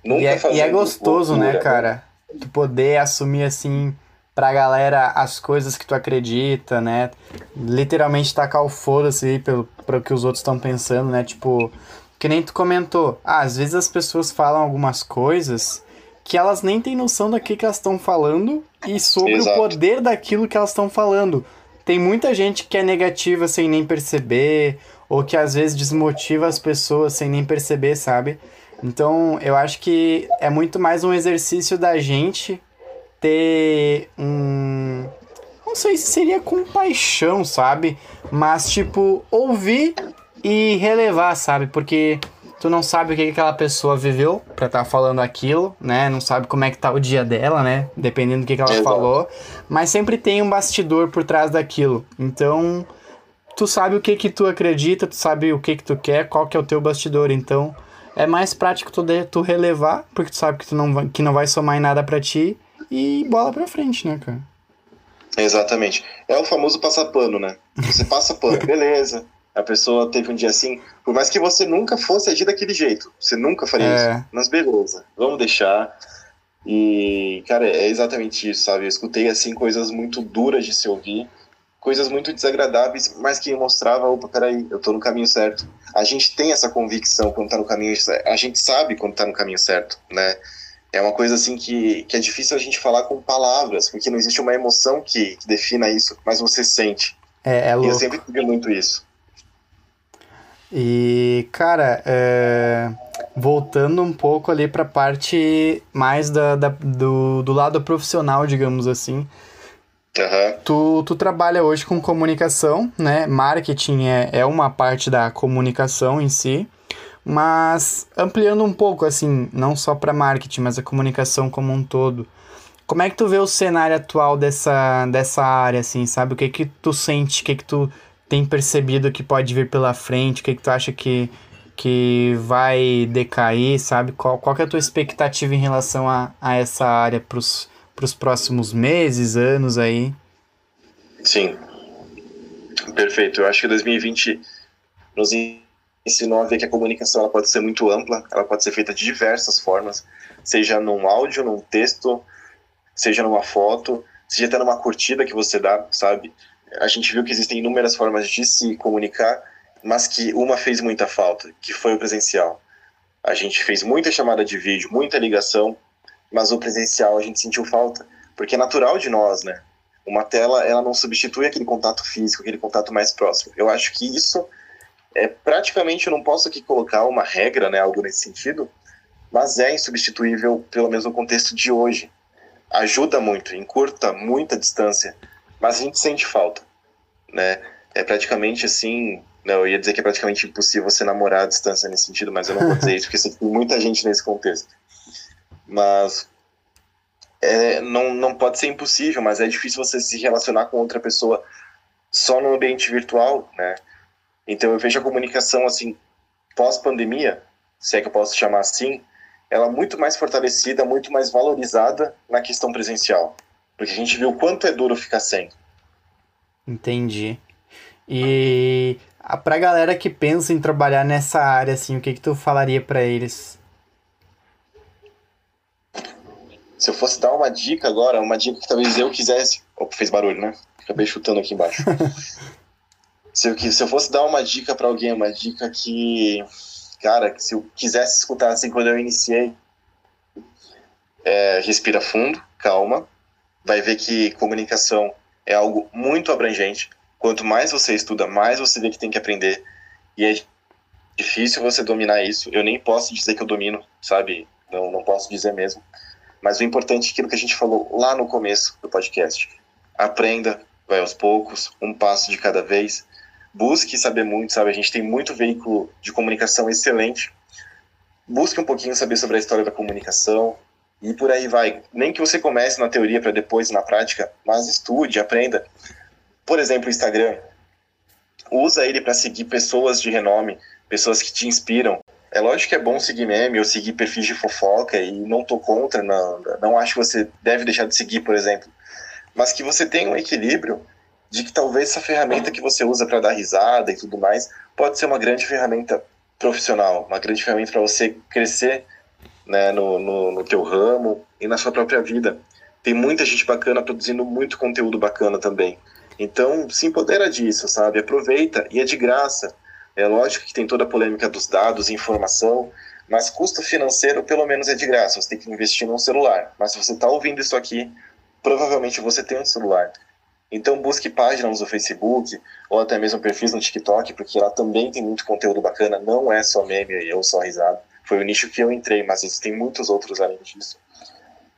Nunca e, é, e é gostoso, loucura, né, cara? Tu poder assumir assim pra galera as coisas que tu acredita, né? Literalmente tacar o foda-se aí pelo, pelo que os outros estão pensando, né? Tipo, que nem tu comentou, ah, às vezes as pessoas falam algumas coisas que elas nem têm noção daquilo que elas estão falando e sobre Exato. o poder daquilo que elas estão falando. Tem muita gente que é negativa sem nem perceber, ou que às vezes desmotiva as pessoas sem nem perceber, sabe? Então, eu acho que é muito mais um exercício da gente ter um. Não sei se seria compaixão, sabe? Mas, tipo, ouvir e relevar, sabe? Porque tu não sabe o que aquela pessoa viveu pra estar tá falando aquilo, né? Não sabe como é que tá o dia dela, né? Dependendo do que, que ela falou. Mas sempre tem um bastidor por trás daquilo. Então, tu sabe o que que tu acredita, tu sabe o que que tu quer, qual que é o teu bastidor. Então, é mais prático tu, de, tu relevar, porque tu sabe que tu não vai, que não vai somar em nada para ti e bola pra frente, né, cara? Exatamente. É o famoso passar pano, né? Você passa pano, beleza a pessoa teve um dia assim, por mais que você nunca fosse agir daquele jeito, você nunca faria é. isso, mas beleza, vamos deixar. E, cara, é exatamente isso, sabe? Eu escutei, assim, coisas muito duras de se ouvir, coisas muito desagradáveis, mas que mostrava, opa, peraí, eu tô no caminho certo. A gente tem essa convicção quando tá no caminho certo, a gente sabe quando tá no caminho certo, né? É uma coisa, assim, que, que é difícil a gente falar com palavras, porque não existe uma emoção que, que defina isso, mas você sente. É, é louco. E eu sempre tive muito isso. E, cara, é... voltando um pouco ali para a parte mais da, da, do, do lado profissional, digamos assim. Uhum. Tu, tu trabalha hoje com comunicação, né? Marketing é, é uma parte da comunicação em si, mas ampliando um pouco, assim, não só para marketing, mas a comunicação como um todo. Como é que tu vê o cenário atual dessa, dessa área, assim, sabe? O que que tu sente, o que que tu tem percebido que pode vir pela frente? O que, que tu acha que, que vai decair, sabe? Qual, qual é a tua expectativa em relação a, a essa área para os próximos meses, anos aí? Sim, perfeito. Eu acho que 2020 nos ensinou a ver que a comunicação ela pode ser muito ampla, ela pode ser feita de diversas formas, seja num áudio, num texto, seja numa foto, seja até numa curtida que você dá, sabe? a gente viu que existem inúmeras formas de se comunicar, mas que uma fez muita falta, que foi o presencial. A gente fez muita chamada de vídeo, muita ligação, mas o presencial a gente sentiu falta, porque é natural de nós, né? Uma tela, ela não substitui aquele contato físico, aquele contato mais próximo. Eu acho que isso é praticamente, eu não posso aqui colocar uma regra, né, algo nesse sentido, mas é insubstituível, pelo menos no contexto de hoje. Ajuda muito, encurta muita distância, mas a gente sente falta, né? É praticamente assim, não, eu ia dizer que é praticamente impossível você namorar à distância nesse sentido, mas eu não vou dizer isso porque tem muita gente nesse contexto. Mas é, não, não pode ser impossível, mas é difícil você se relacionar com outra pessoa só no ambiente virtual, né? Então eu vejo a comunicação assim pós-pandemia, se é que eu posso chamar assim, ela muito mais fortalecida, muito mais valorizada na questão presencial. Porque a gente viu o quanto é duro ficar sem. Entendi. E pra galera que pensa em trabalhar nessa área, assim, o que que tu falaria para eles? Se eu fosse dar uma dica agora, uma dica que talvez eu quisesse... Opa, fez barulho, né? Acabei chutando aqui embaixo. se, eu, se eu fosse dar uma dica para alguém, uma dica que... Cara, se eu quisesse escutar assim quando eu iniciei, é, respira fundo, calma, vai ver que comunicação é algo muito abrangente. Quanto mais você estuda, mais você vê que tem que aprender. E é difícil você dominar isso. Eu nem posso dizer que eu domino, sabe? Não, não posso dizer mesmo. Mas o importante é aquilo que a gente falou lá no começo do podcast. Aprenda, vai aos poucos, um passo de cada vez. Busque saber muito, sabe? A gente tem muito veículo de comunicação excelente. Busque um pouquinho saber sobre a história da comunicação, e por aí vai. Nem que você comece na teoria para depois na prática, mas estude, aprenda. Por exemplo, o Instagram. Usa ele para seguir pessoas de renome, pessoas que te inspiram. É lógico que é bom seguir meme ou seguir perfis de fofoca e não tô contra, não, não acho que você deve deixar de seguir, por exemplo. Mas que você tenha um equilíbrio de que talvez essa ferramenta que você usa para dar risada e tudo mais pode ser uma grande ferramenta profissional, uma grande ferramenta para você crescer né, no, no, no teu ramo e na sua própria vida. Tem muita gente bacana produzindo muito conteúdo bacana também. Então, se empodera disso, sabe? Aproveita e é de graça. É lógico que tem toda a polêmica dos dados, informação, mas custo financeiro pelo menos é de graça. Você tem que investir num celular. Mas se você está ouvindo isso aqui, provavelmente você tem um celular. Então busque páginas no Facebook ou até mesmo perfis no TikTok, porque lá também tem muito conteúdo bacana, não é só meme ou só risada foi o nicho que eu entrei, mas existem muitos outros além disso.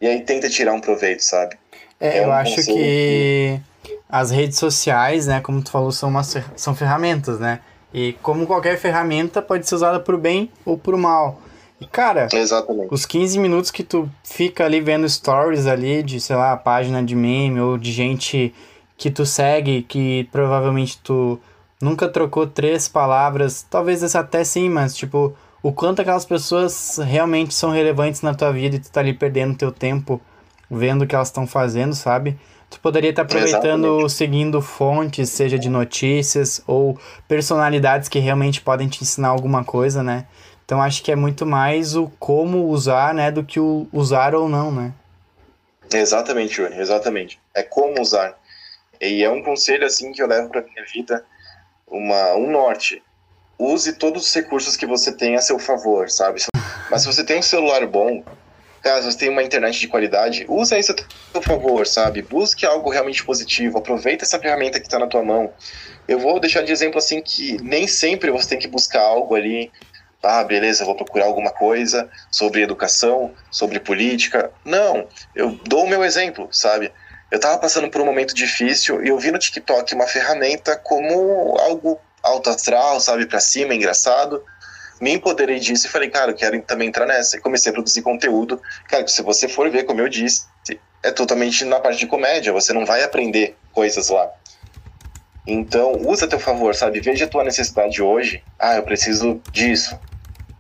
E aí tenta tirar um proveito, sabe? É, é eu um acho que, as redes sociais, né, como tu falou, são, umas, são ferramentas, né? E como qualquer ferramenta, pode ser usada por bem ou por mal. E, cara, Exatamente. os 15 minutos que tu fica ali vendo stories ali de, sei lá, página de meme ou de gente que tu segue, que provavelmente tu nunca trocou três palavras, talvez até sim, mas tipo, o quanto aquelas pessoas realmente são relevantes na tua vida e tu tá ali perdendo teu tempo vendo o que elas estão fazendo, sabe? Tu poderia estar aproveitando, Exatamente. seguindo fontes, seja de notícias ou personalidades que realmente podem te ensinar alguma coisa, né? Então acho que é muito mais o como usar, né, do que o usar ou não, né? Exatamente, Júnior, exatamente. É como usar. E é um conselho assim que eu levo para minha vida, uma um norte. Use todos os recursos que você tem a seu favor, sabe? Mas se você tem um celular bom, caso você tenha uma internet de qualidade, use isso a seu favor, sabe? Busque algo realmente positivo, aproveita essa ferramenta que está na tua mão. Eu vou deixar de exemplo assim que nem sempre você tem que buscar algo ali ah, beleza, vou procurar alguma coisa sobre educação, sobre política. Não, eu dou o meu exemplo, sabe? Eu tava passando por um momento difícil e eu vi no TikTok uma ferramenta como algo alto astral, sabe, para cima, engraçado. Me empoderei disso e falei, cara, eu quero também entrar nessa. E comecei a produzir conteúdo. Cara, se você for ver, como eu disse, é totalmente na parte de comédia. Você não vai aprender coisas lá. Então, usa a teu favor, sabe? Veja a tua necessidade hoje. Ah, eu preciso disso.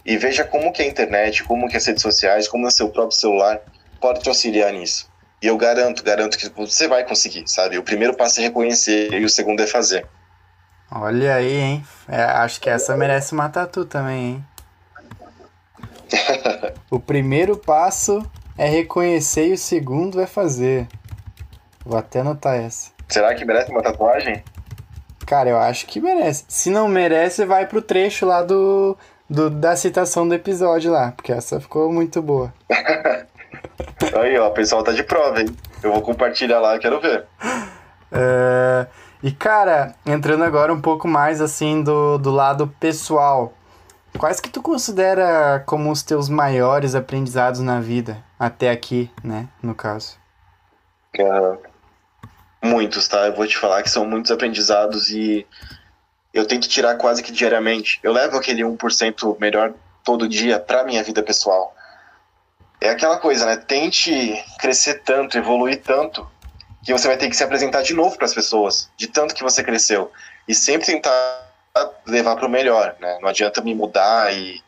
E veja como que a internet, como que as redes sociais, como o seu próprio celular pode te auxiliar nisso. E eu garanto, garanto que você vai conseguir, sabe? O primeiro passo é reconhecer e o segundo é fazer. Olha aí, hein? É, acho que essa merece uma tatu também, hein? o primeiro passo é reconhecer e o segundo é fazer. Vou até anotar essa. Será que merece uma tatuagem? Cara, eu acho que merece. Se não merece, vai pro trecho lá do, do da citação do episódio lá, porque essa ficou muito boa. Aí, ó, o pessoal tá de prova, hein? Eu vou compartilhar lá, quero ver. É... E, cara, entrando agora um pouco mais, assim, do, do lado pessoal. Quais que tu considera como os teus maiores aprendizados na vida? Até aqui, né, no caso. Uhum. Muitos, tá? Eu vou te falar que são muitos aprendizados e eu tento tirar quase que diariamente. Eu levo aquele 1% melhor todo dia para minha vida pessoal. É aquela coisa, né? Tente crescer tanto, evoluir tanto, que você vai ter que se apresentar de novo para as pessoas, de tanto que você cresceu. E sempre tentar levar para o melhor, né? Não adianta me mudar e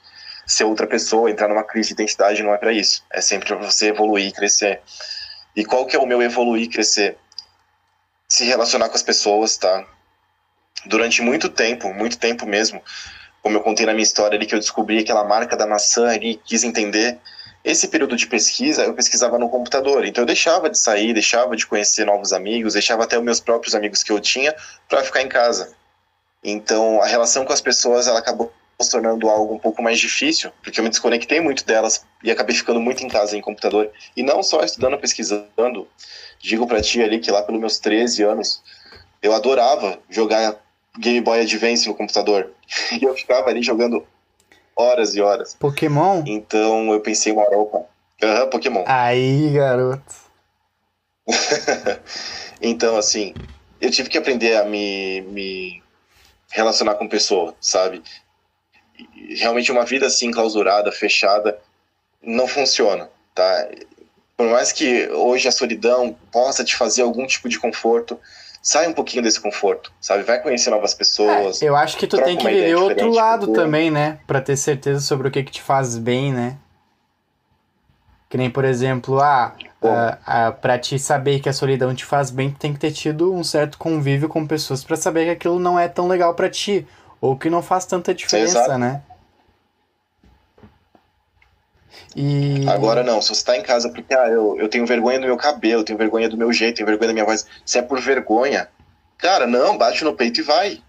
ser outra pessoa, entrar numa crise de identidade, não é para isso. É sempre para você evoluir e crescer. E qual que é o meu evoluir e crescer? se relacionar com as pessoas, tá? Durante muito tempo, muito tempo mesmo, como eu contei na minha história ali, que eu descobri aquela marca da maçã ali, quis entender. Esse período de pesquisa, eu pesquisava no computador, então eu deixava de sair, deixava de conhecer novos amigos, deixava até os meus próprios amigos que eu tinha para ficar em casa. Então, a relação com as pessoas, ela acabou se tornando algo um pouco mais difícil, porque eu me desconectei muito delas e acabei ficando muito em casa em computador. E não só estudando, pesquisando, digo para ti ali que lá pelos meus 13 anos, eu adorava jogar Game Boy Advance no computador. E eu ficava ali jogando horas e horas. Pokémon? Então eu pensei uma roupa. Aham, uhum, Pokémon. Aí, garoto. então, assim, eu tive que aprender a me, me relacionar com pessoa, sabe? realmente uma vida assim, clausurada, fechada, não funciona, tá? Por mais que hoje a solidão possa te fazer algum tipo de conforto, sai um pouquinho desse conforto, sabe? Vai conhecer novas pessoas. É, eu acho que tu tem que viver outro lado também, né? Pra ter certeza sobre o que, que te faz bem, né? Que nem, por exemplo, ah, ah, ah, pra te saber que a solidão te faz bem, tu tem que ter tido um certo convívio com pessoas para saber que aquilo não é tão legal para ti. Ou que não faz tanta diferença, Exato. né? E... Agora não, se você tá em casa porque ah, eu, eu tenho vergonha do meu cabelo, tenho vergonha do meu jeito, tenho vergonha da minha voz, se é por vergonha, cara, não, bate no peito e vai.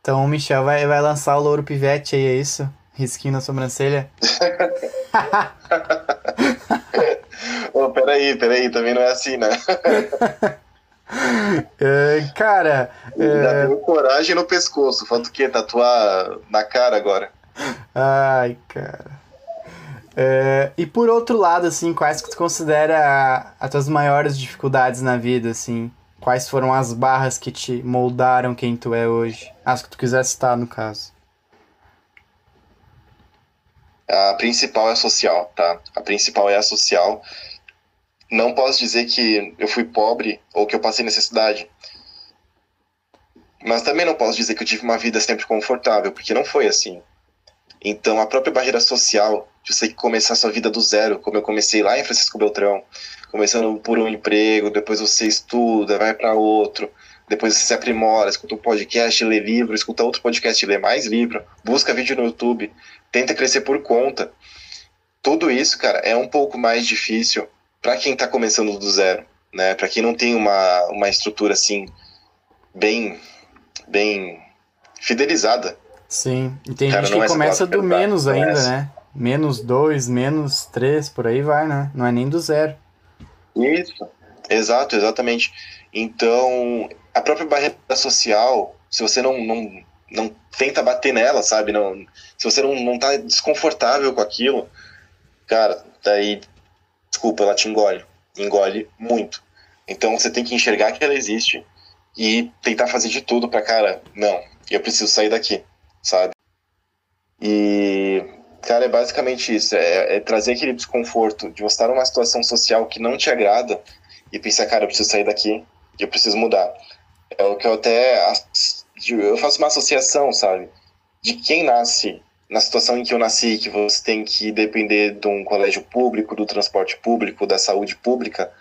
Então o Michel vai, vai lançar o louro pivete aí, é isso? Risquinho na sobrancelha? oh, peraí, peraí, também não é assim, né? é, cara. Ainda é... tenho coragem no pescoço. Falta o quê? Tatuar na cara agora. Ai, cara. É, e por outro lado, assim, quais que tu considera as tuas maiores dificuldades na vida, assim? Quais foram as barras que te moldaram quem tu é hoje? As que tu quiser citar, no caso. A principal é a social, tá? A principal é a social. Não posso dizer que eu fui pobre ou que eu passei necessidade. Mas também não posso dizer que eu tive uma vida sempre confortável, porque não foi assim. Então, a própria barreira social, de você começar a sua vida do zero, como eu comecei lá em Francisco Beltrão, começando por um emprego, depois você estuda, vai para outro, depois você se aprimora, escuta um podcast, lê livro, escuta outro podcast, lê mais livro, busca vídeo no YouTube, tenta crescer por conta. Tudo isso, cara, é um pouco mais difícil para quem está começando do zero, né? Para quem não tem uma, uma estrutura assim bem bem fidelizada. Sim, e tem cara, gente que é começa do menos ainda, né? Menos dois, menos três, por aí vai, né? Não é nem do zero. Isso, exato, exatamente. Então, a própria barreira social, se você não, não, não tenta bater nela, sabe? Não, se você não, não tá desconfortável com aquilo, cara, daí, desculpa, ela te engole. Engole muito. Então, você tem que enxergar que ela existe e tentar fazer de tudo para cara, não, eu preciso sair daqui, sabe? E, cara, é basicamente isso, é, é trazer aquele desconforto de você estar numa situação social que não te agrada e pensar, cara, eu preciso sair daqui, eu preciso mudar. É o que eu até, eu faço uma associação, sabe? De quem nasce na situação em que eu nasci, que você tem que depender de um colégio público, do transporte público, da saúde pública,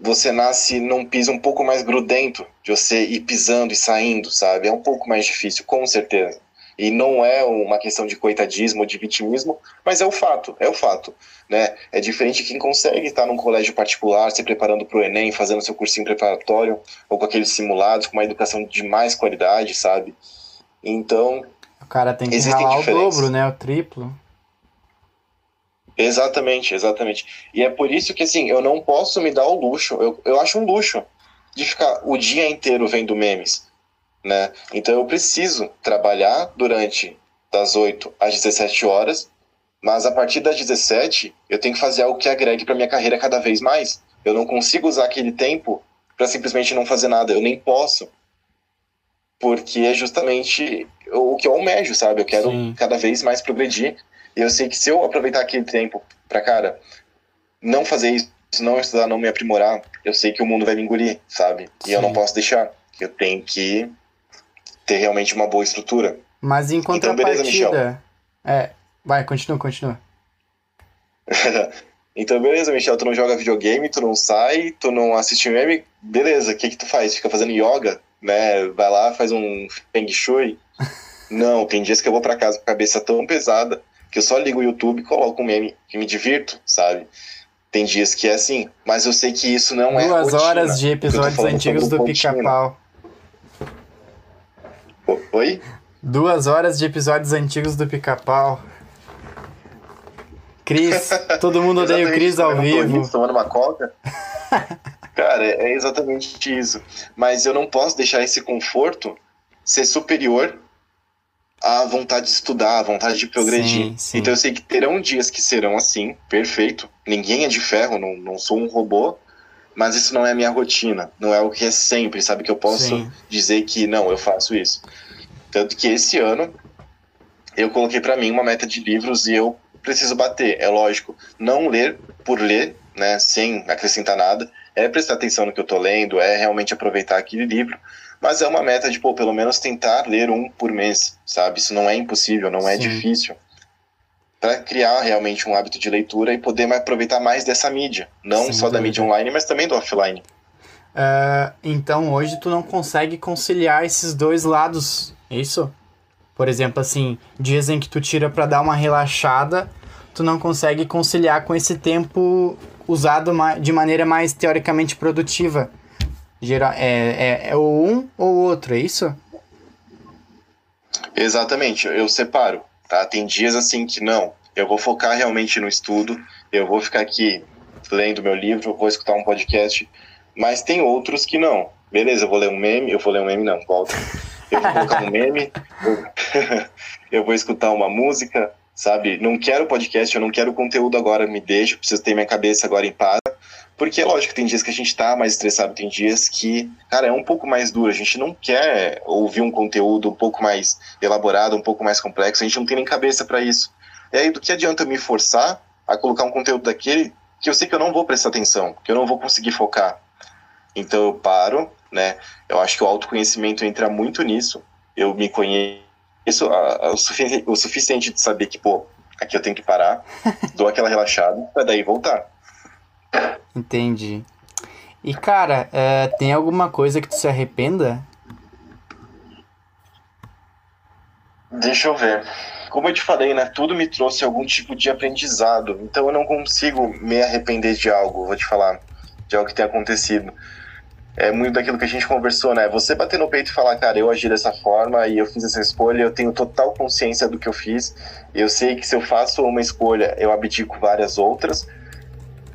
você nasce num piso um pouco mais grudento de você ir pisando e saindo, sabe? É um pouco mais difícil, com certeza. E não é uma questão de coitadismo ou de vitimismo, mas é o fato, é o fato. Né? É diferente quem consegue estar num colégio particular, se preparando para o Enem, fazendo seu cursinho preparatório, ou com aqueles simulados, com uma educação de mais qualidade, sabe? Então. O cara tem que ralar o dobro, né? O triplo. Exatamente, exatamente. E é por isso que, assim, eu não posso me dar o luxo, eu, eu acho um luxo, de ficar o dia inteiro vendo memes, né? Então eu preciso trabalhar durante das 8 às 17 horas, mas a partir das 17 eu tenho que fazer algo que agregue para minha carreira cada vez mais. Eu não consigo usar aquele tempo para simplesmente não fazer nada, eu nem posso. Porque é justamente o que eu almejo, sabe? Eu quero Sim. cada vez mais progredir e eu sei que se eu aproveitar aquele tempo para, cara, não fazer isso, não estudar, não me aprimorar, eu sei que o mundo vai me engolir, sabe? E Sim. eu não posso deixar. Eu tenho que ter realmente uma boa estrutura. Mas em contrapartida... Então, beleza, Michel. É, vai, continua, continua. então, beleza, Michel, tu não joga videogame, tu não sai, tu não assiste meme, beleza, o que que tu faz? Fica fazendo yoga, né? Vai lá, faz um feng shui. não, tem dias que eu vou para casa com a cabeça tão pesada que eu só ligo o YouTube e coloco um meme e me divirto, sabe? Tem dias que é assim, mas eu sei que isso não Duas é Duas horas de episódios antigos do Pica-Pau. Oi? Duas horas de episódios antigos do Pica-Pau. Cris, todo mundo odeia o Cris ao vivo. Tomando uma coca. Cara, é exatamente isso. Mas eu não posso deixar esse conforto ser superior a vontade de estudar, a vontade de progredir. Sim, sim. Então eu sei que terão dias que serão assim, perfeito. Ninguém é de ferro, não, não sou um robô, mas isso não é a minha rotina, não é o que é sempre, sabe? Que eu posso sim. dizer que não, eu faço isso. Tanto que esse ano eu coloquei para mim uma meta de livros e eu preciso bater, é lógico. Não ler por ler, né, sem acrescentar nada, é prestar atenção no que eu tô lendo, é realmente aproveitar aquele livro, mas é uma meta de, pô, pelo menos tentar ler um por mês, sabe? Isso não é impossível, não é Sim. difícil. Para criar realmente um hábito de leitura e poder aproveitar mais dessa mídia. Não Sim, só da mídia online, mas também do offline. Uh, então hoje tu não consegue conciliar esses dois lados, é isso? Por exemplo, assim, dias em que tu tira para dar uma relaxada, tu não consegue conciliar com esse tempo usado de maneira mais teoricamente produtiva. Geral, é, é, é o um ou o outro, é isso? Exatamente, eu separo, tá? Tem dias assim que não, eu vou focar realmente no estudo, eu vou ficar aqui lendo meu livro, vou escutar um podcast, mas tem outros que não. Beleza, eu vou ler um meme, eu vou ler um meme não, volta. Eu vou colocar um meme, eu vou escutar uma música, sabe? Não quero podcast, eu não quero conteúdo agora, me deixa, preciso ter minha cabeça agora em paz. Porque lógico, tem dias que a gente tá mais estressado, tem dias que, cara, é um pouco mais duro. A gente não quer ouvir um conteúdo um pouco mais elaborado, um pouco mais complexo, a gente não tem nem cabeça para isso. E aí, do que adianta me forçar a colocar um conteúdo daquele que eu sei que eu não vou prestar atenção, que eu não vou conseguir focar. Então eu paro, né? Eu acho que o autoconhecimento entra muito nisso. Eu me conheço a, a, o, sufici o suficiente de saber que, pô, aqui eu tenho que parar, dou aquela relaxada, pra daí voltar. Entendi. E cara, é, tem alguma coisa que tu se arrependa? Deixa eu ver. Como eu te falei, né? Tudo me trouxe algum tipo de aprendizado. Então eu não consigo me arrepender de algo, vou te falar, de algo que tenha acontecido. É muito daquilo que a gente conversou, né? Você bater no peito e falar, cara, eu agi dessa forma e eu fiz essa escolha, eu tenho total consciência do que eu fiz. Eu sei que se eu faço uma escolha, eu abdico várias outras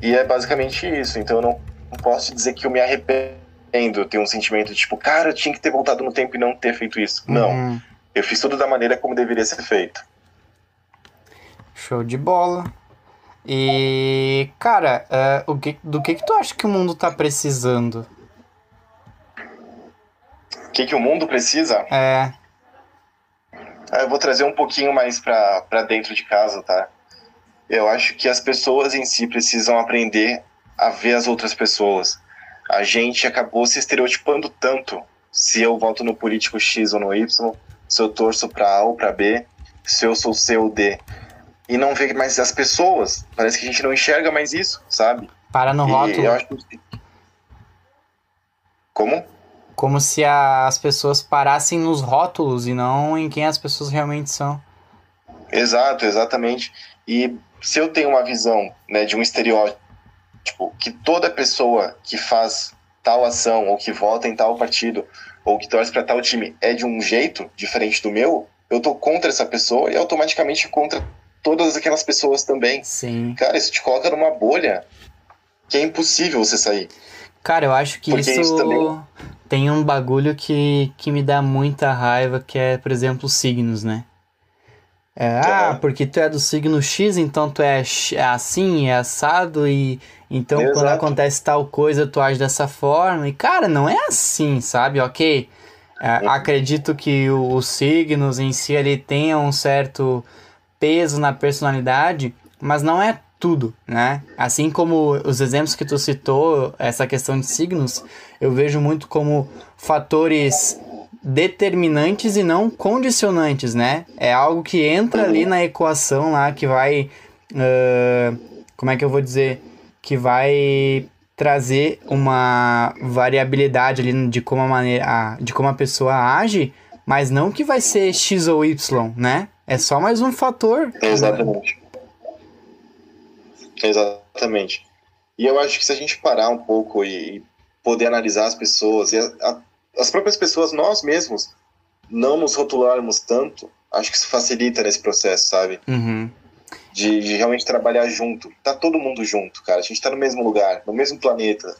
e é basicamente isso. Então eu não, posso dizer que eu me arrependo, tenho um sentimento de tipo, cara, eu tinha que ter voltado no tempo e não ter feito isso. Uhum. Não. Eu fiz tudo da maneira como deveria ser feito. Show de bola. E, cara, uh, o que, do que, que tu acha que o mundo tá precisando? O que, que o mundo precisa? É. Ah, eu vou trazer um pouquinho mais pra, pra dentro de casa, tá? Eu acho que as pessoas em si precisam aprender a ver as outras pessoas. A gente acabou se estereotipando tanto se eu voto no político X ou no Y, se eu torço para A ou para B, se eu sou C ou D. E não vê mais as pessoas. Parece que a gente não enxerga mais isso, sabe? Para no rótulo. Como? Como se a, as pessoas parassem nos rótulos e não em quem as pessoas realmente são. Exato, exatamente. E se eu tenho uma visão né, de um estereótipo que toda pessoa que faz tal ação ou que vota em tal partido ou que torce para tal time é de um jeito diferente do meu, eu tô contra essa pessoa e automaticamente contra todas aquelas pessoas também. Sim. Cara, isso te coloca numa bolha que é impossível você sair. Cara, eu acho que isso, isso também... tem um bagulho que, que me dá muita raiva, que é, por exemplo, signos, né? É, ah, porque tu é do signo X, então tu é, é assim, é assado, e então Exato. quando acontece tal coisa tu age dessa forma. E cara, não é assim, sabe? Ok, é, uhum. acredito que os signos em si ali tenham um certo peso na personalidade, mas não é tudo, né? Assim como os exemplos que tu citou, essa questão de signos, eu vejo muito como fatores determinantes e não condicionantes, né? É algo que entra ali na equação lá que vai. Uh, como é que eu vou dizer? Que vai trazer uma variabilidade ali de como a maneira. de como a pessoa age, mas não que vai ser X ou Y, né? É só mais um fator. Exatamente. Exatamente. E eu acho que se a gente parar um pouco e poder analisar as pessoas e a, a as próprias pessoas, nós mesmos, não nos rotularmos tanto, acho que isso facilita nesse processo, sabe? Uhum. De, de, realmente trabalhar junto. Tá todo mundo junto, cara. A gente tá no mesmo lugar, no mesmo planeta.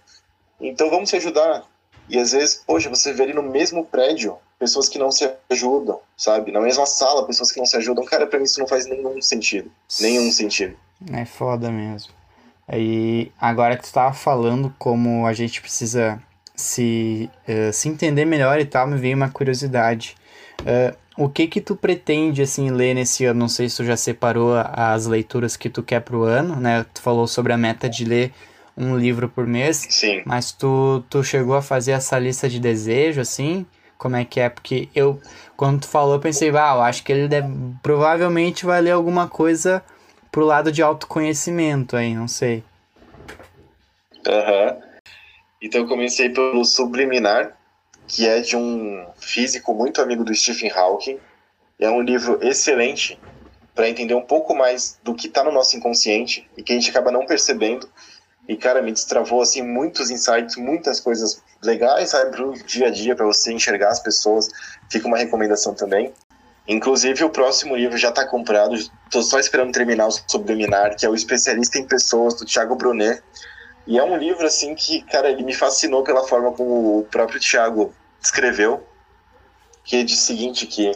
Então vamos se ajudar. E às vezes, poxa, você vê ali no mesmo prédio pessoas que não se ajudam, sabe? Na mesma sala, pessoas que não se ajudam. Cara, pra mim isso não faz nenhum sentido. Nenhum sentido. É foda mesmo. E agora que tu tava falando como a gente precisa se, uh, se entender melhor e tal, me veio uma curiosidade. Uh, o que que tu pretende, assim, ler nesse ano? Não sei se tu já separou as leituras que tu quer pro ano, né? Tu falou sobre a meta de ler um livro por mês. Sim. Mas tu, tu chegou a fazer essa lista de desejo, assim? Como é que é? Porque eu, quando tu falou, eu pensei, ah, eu acho que ele deve, provavelmente vai ler alguma coisa pro lado de autoconhecimento aí, não sei. Aham. Uhum. Então eu comecei pelo Subliminar, que é de um físico muito amigo do Stephen Hawking. É um livro excelente para entender um pouco mais do que está no nosso inconsciente e que a gente acaba não percebendo. E, cara, me destravou, assim, muitos insights, muitas coisas legais, sabe, pro dia a dia, para você enxergar as pessoas. Fica uma recomendação também. Inclusive, o próximo livro já está comprado, estou só esperando terminar o Subliminar, que é o Especialista em Pessoas, do Thiago Brunet. E é um livro, assim, que, cara, ele me fascinou pela forma como o próprio Tiago escreveu, que diz o seguinte, que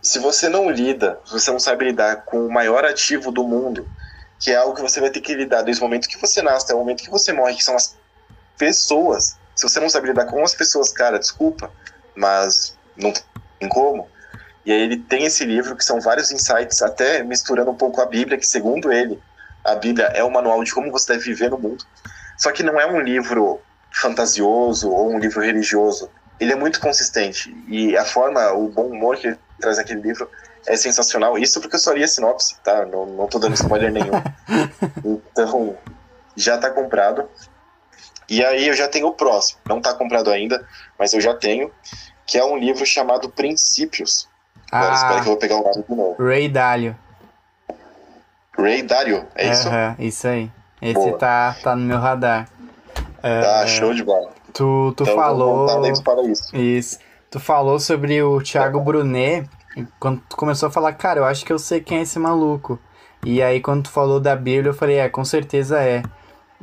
se você não lida, se você não sabe lidar com o maior ativo do mundo, que é algo que você vai ter que lidar desde o momento que você nasce até o momento que você morre, que são as pessoas. Se você não sabe lidar com as pessoas, cara, desculpa, mas não tem como. E aí ele tem esse livro que são vários insights, até misturando um pouco a Bíblia, que segundo ele, a Bíblia é o manual de como você deve viver no mundo. Só que não é um livro fantasioso ou um livro religioso. Ele é muito consistente e a forma, o bom humor que ele traz naquele livro é sensacional. Isso porque eu só li a sinopse, tá? Não, não tô dando spoiler nenhum. Então, já tá comprado. E aí eu já tenho o próximo. Não tá comprado ainda, mas eu já tenho. Que é um livro chamado Princípios. Agora Ah. espera que eu vou pegar o nome de novo. Ray Dalio. Ray Dalio, é isso? Aham, isso aí. Esse Boa. tá, tá no meu radar. Tá, É, show de bola. Tu, tu então, falou. para isso. Isso. Tu falou sobre o Thiago Brunet. Quando tu começou a falar, cara, eu acho que eu sei quem é esse maluco. E aí, quando tu falou da Bíblia, eu falei, é, com certeza é.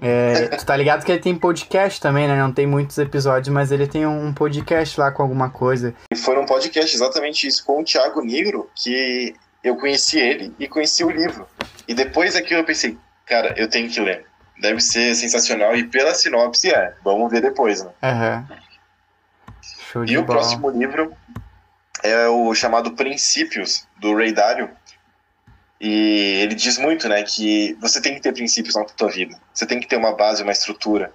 É, tu tá ligado que ele tem podcast também, né? Não tem muitos episódios, mas ele tem um podcast lá com alguma coisa. E foi num podcast exatamente isso, com o Thiago Negro, que eu conheci ele e conheci o livro. E depois daquilo eu pensei, cara, eu tenho que ler. Deve ser sensacional. E pela sinopse é. Vamos ver depois, né? De E o bola. próximo livro é o chamado Princípios, do Ray Dalio. E ele diz muito, né, que você tem que ter princípios na tua vida. Você tem que ter uma base, uma estrutura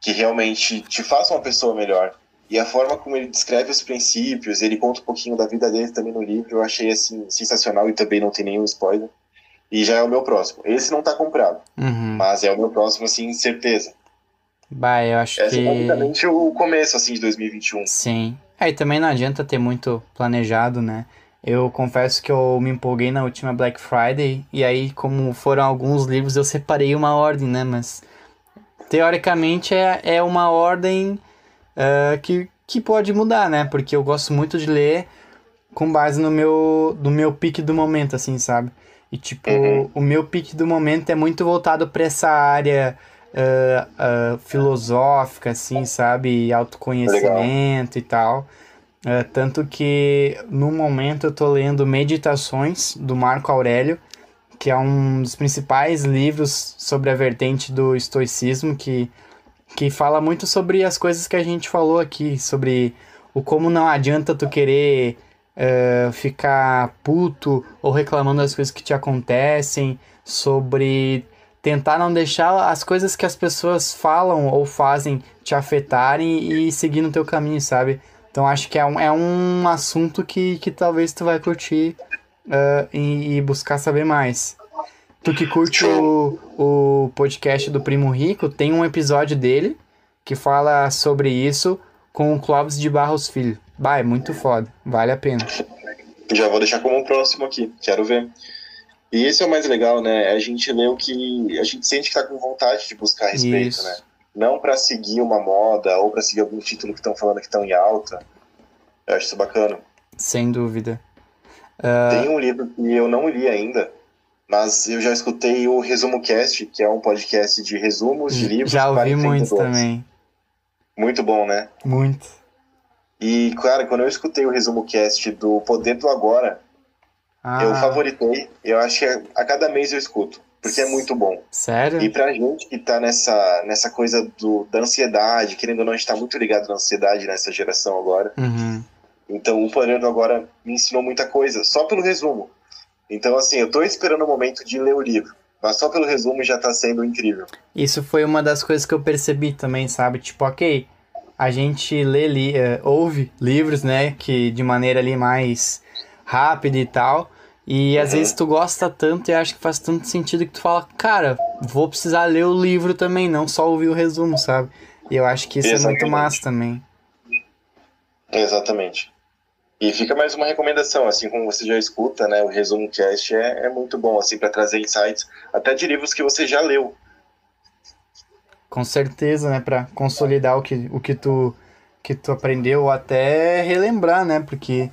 que realmente te faça uma pessoa melhor. E a forma como ele descreve os princípios, ele conta um pouquinho da vida dele também no livro, eu achei assim sensacional e também não tem nenhum spoiler. E já é o meu próximo. Esse não tá comprado, Uhum. mas é o meu próximo assim, certeza. Bah, eu acho Esse é que. basicamente o começo assim de 2021. Sim. Aí também não adianta ter muito planejado, né? Eu confesso que eu me empolguei na última Black Friday, e aí, como foram alguns livros, eu separei uma ordem, né? Mas teoricamente é, é uma ordem ah, que, que pode mudar, né? Porque eu gosto muito de ler com base no meu, no meu pique do momento, assim, sabe? E tipo, Uhum. o meu pique do momento é muito voltado para essa área ah, ah, filosófica, assim, sabe? E autoconhecimento e tal. Ah, tanto que no momento eu tô lendo Meditações do Marco Aurélio, que é um dos principais livros sobre a vertente do estoicismo, que, que fala muito sobre as coisas que a gente falou aqui, sobre o como não adianta tu querer eh, ficar puto ou reclamando das coisas que te acontecem, sobre tentar não deixar as coisas que as pessoas falam ou fazem te afetarem e seguir no teu caminho, sabe? Então acho que é um, é um assunto que, que talvez tu vai curtir eh, e, e buscar saber mais. Tu que curte o, o podcast do Primo Rico, tem um episódio dele que fala sobre isso com o Clóvis de Barros Filho. Bah, é muito foda, vale a pena. Já vou deixar como um próximo aqui, quero ver. E esse é o mais legal, né? A gente lê o que a gente sente que tá com vontade de buscar respeito, Isso. né? Não pra seguir uma moda ou pra seguir algum título que estão falando que estão em alta. Eu acho isso bacana. Sem dúvida. Tem um livro que eu não li ainda, mas eu já escutei o Resumo Cast, que é um podcast de resumos de livros. Já para ouvi empreendedores. também. Muito bom, né? Muito. E, cara, quando eu escutei o Resumo Cast do Poder do Agora, Ah, eu favoritei. Eu acho que a cada mês eu escuto, porque é muito bom. Sério? E pra gente que tá nessa, nessa coisa do, da ansiedade, querendo ou não, a gente tá muito ligado na ansiedade nessa geração agora. Uhum. Então o Poder do Agora me ensinou muita coisa, só pelo resumo. Então, assim, eu tô esperando o momento de ler o livro, mas só pelo resumo já tá sendo incrível. Isso foi uma das coisas que eu percebi também, sabe? Tipo, ok, a gente lê, li, eh, ouve livros, né? Que de maneira ali mais rápida e tal. E às Uhum. vezes tu gosta tanto e acha que faz tanto sentido que tu fala, cara, vou precisar ler o livro também, não só ouvir o resumo, sabe? E eu acho que isso é muito Exatamente. massa também. Exatamente. E fica mais uma recomendação, assim como você já escuta, né? O Resumo Cast é, é muito bom, assim, para trazer insights, até de livros que você já leu. Com certeza, né? Pra consolidar o que, o que, tu, que tu aprendeu ou até relembrar, né? Porque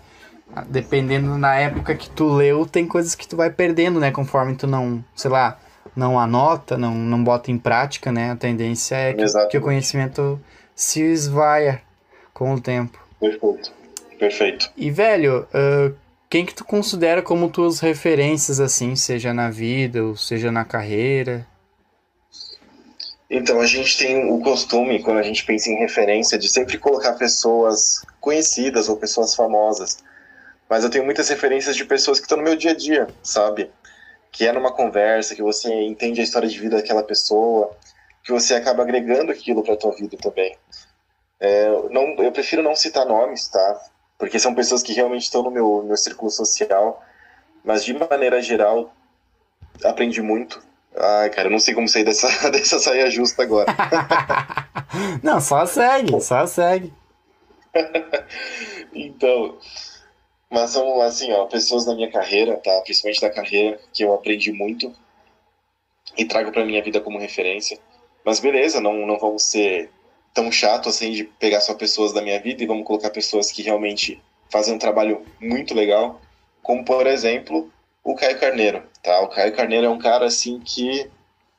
dependendo na época que tu leu, tem coisas que tu vai perdendo, né? Conforme tu não, sei lá, não anota, não, não bota em prática, né? A tendência é que, que o conhecimento se esvaia com o tempo. Perfeito. Perfeito. E, velho, ah, quem que tu considera como tuas referências, assim, seja na vida ou seja na carreira? Então, a gente tem o costume, quando a gente pensa em referência, de sempre colocar pessoas conhecidas ou pessoas famosas. Mas eu tenho muitas referências de pessoas que estão no meu dia a dia, sabe? Que é numa conversa, que você entende a história de vida daquela pessoa, que você acaba agregando aquilo para tua vida também. É, não, eu prefiro não citar nomes, tá? Porque são pessoas que realmente estão no meu, meu círculo social. Mas de maneira geral, aprendi muito. Ai, cara, eu não sei como sair dessa, dessa saia justa agora. não, só segue, só segue. então, mas são assim, ó, pessoas da minha carreira, tá? Principalmente da carreira, que eu aprendi muito e trago pra minha vida como referência. Mas beleza, não, não vamos ser tão chato assim de pegar só pessoas da minha vida e vamos colocar pessoas que realmente fazem um trabalho muito legal, como por exemplo o Caio Carneiro, tá? O Caio Carneiro é um cara assim que,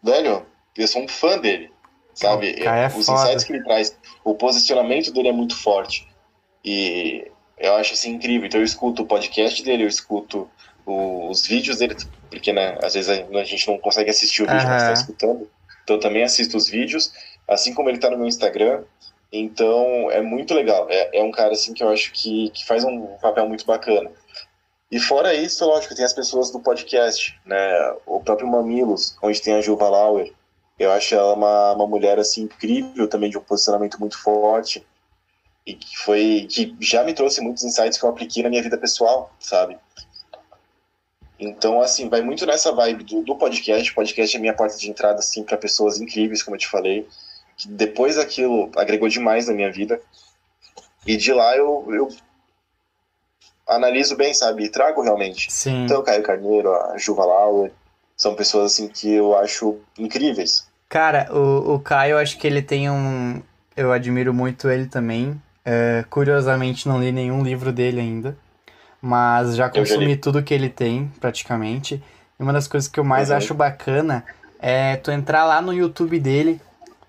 velho, eu sou um fã dele, sabe? É Os foda. insights que ele traz, o posicionamento dele é muito forte e eu acho assim incrível. Então eu escuto o podcast dele, eu escuto o, os vídeos dele, porque né, às vezes a, a gente não consegue assistir o vídeo, Aham. mas está escutando. Então eu também assisto os vídeos, assim como ele tá no meu Instagram. Então é muito legal. É, é um cara assim que eu acho que, que faz um papel muito bacana. E fora isso, lógico, tem as pessoas do podcast, né? O próprio Mamilos, onde tem a Juva Lauer. Eu acho ela uma, uma mulher assim incrível também de um posicionamento muito forte e que foi que já me trouxe muitos insights que eu apliquei na minha vida pessoal, sabe? Então, assim, vai muito nessa vibe do, do podcast. O podcast é minha porta de entrada, assim, para pessoas incríveis, como eu te falei. Que depois daquilo agregou demais na minha vida. E de lá eu, eu analiso bem, sabe? E trago realmente. Sim. Então, o Caio Carneiro, a Juva Lauer, são pessoas, assim, que eu acho incríveis. Cara, o, o Caio, eu acho que ele tem um. Eu admiro muito ele também. É, curiosamente, não li nenhum livro dele ainda. Mas já já consumi li. tudo que ele tem, praticamente. E uma das coisas que eu mais Uhum. acho bacana é tu entrar lá no YouTube dele,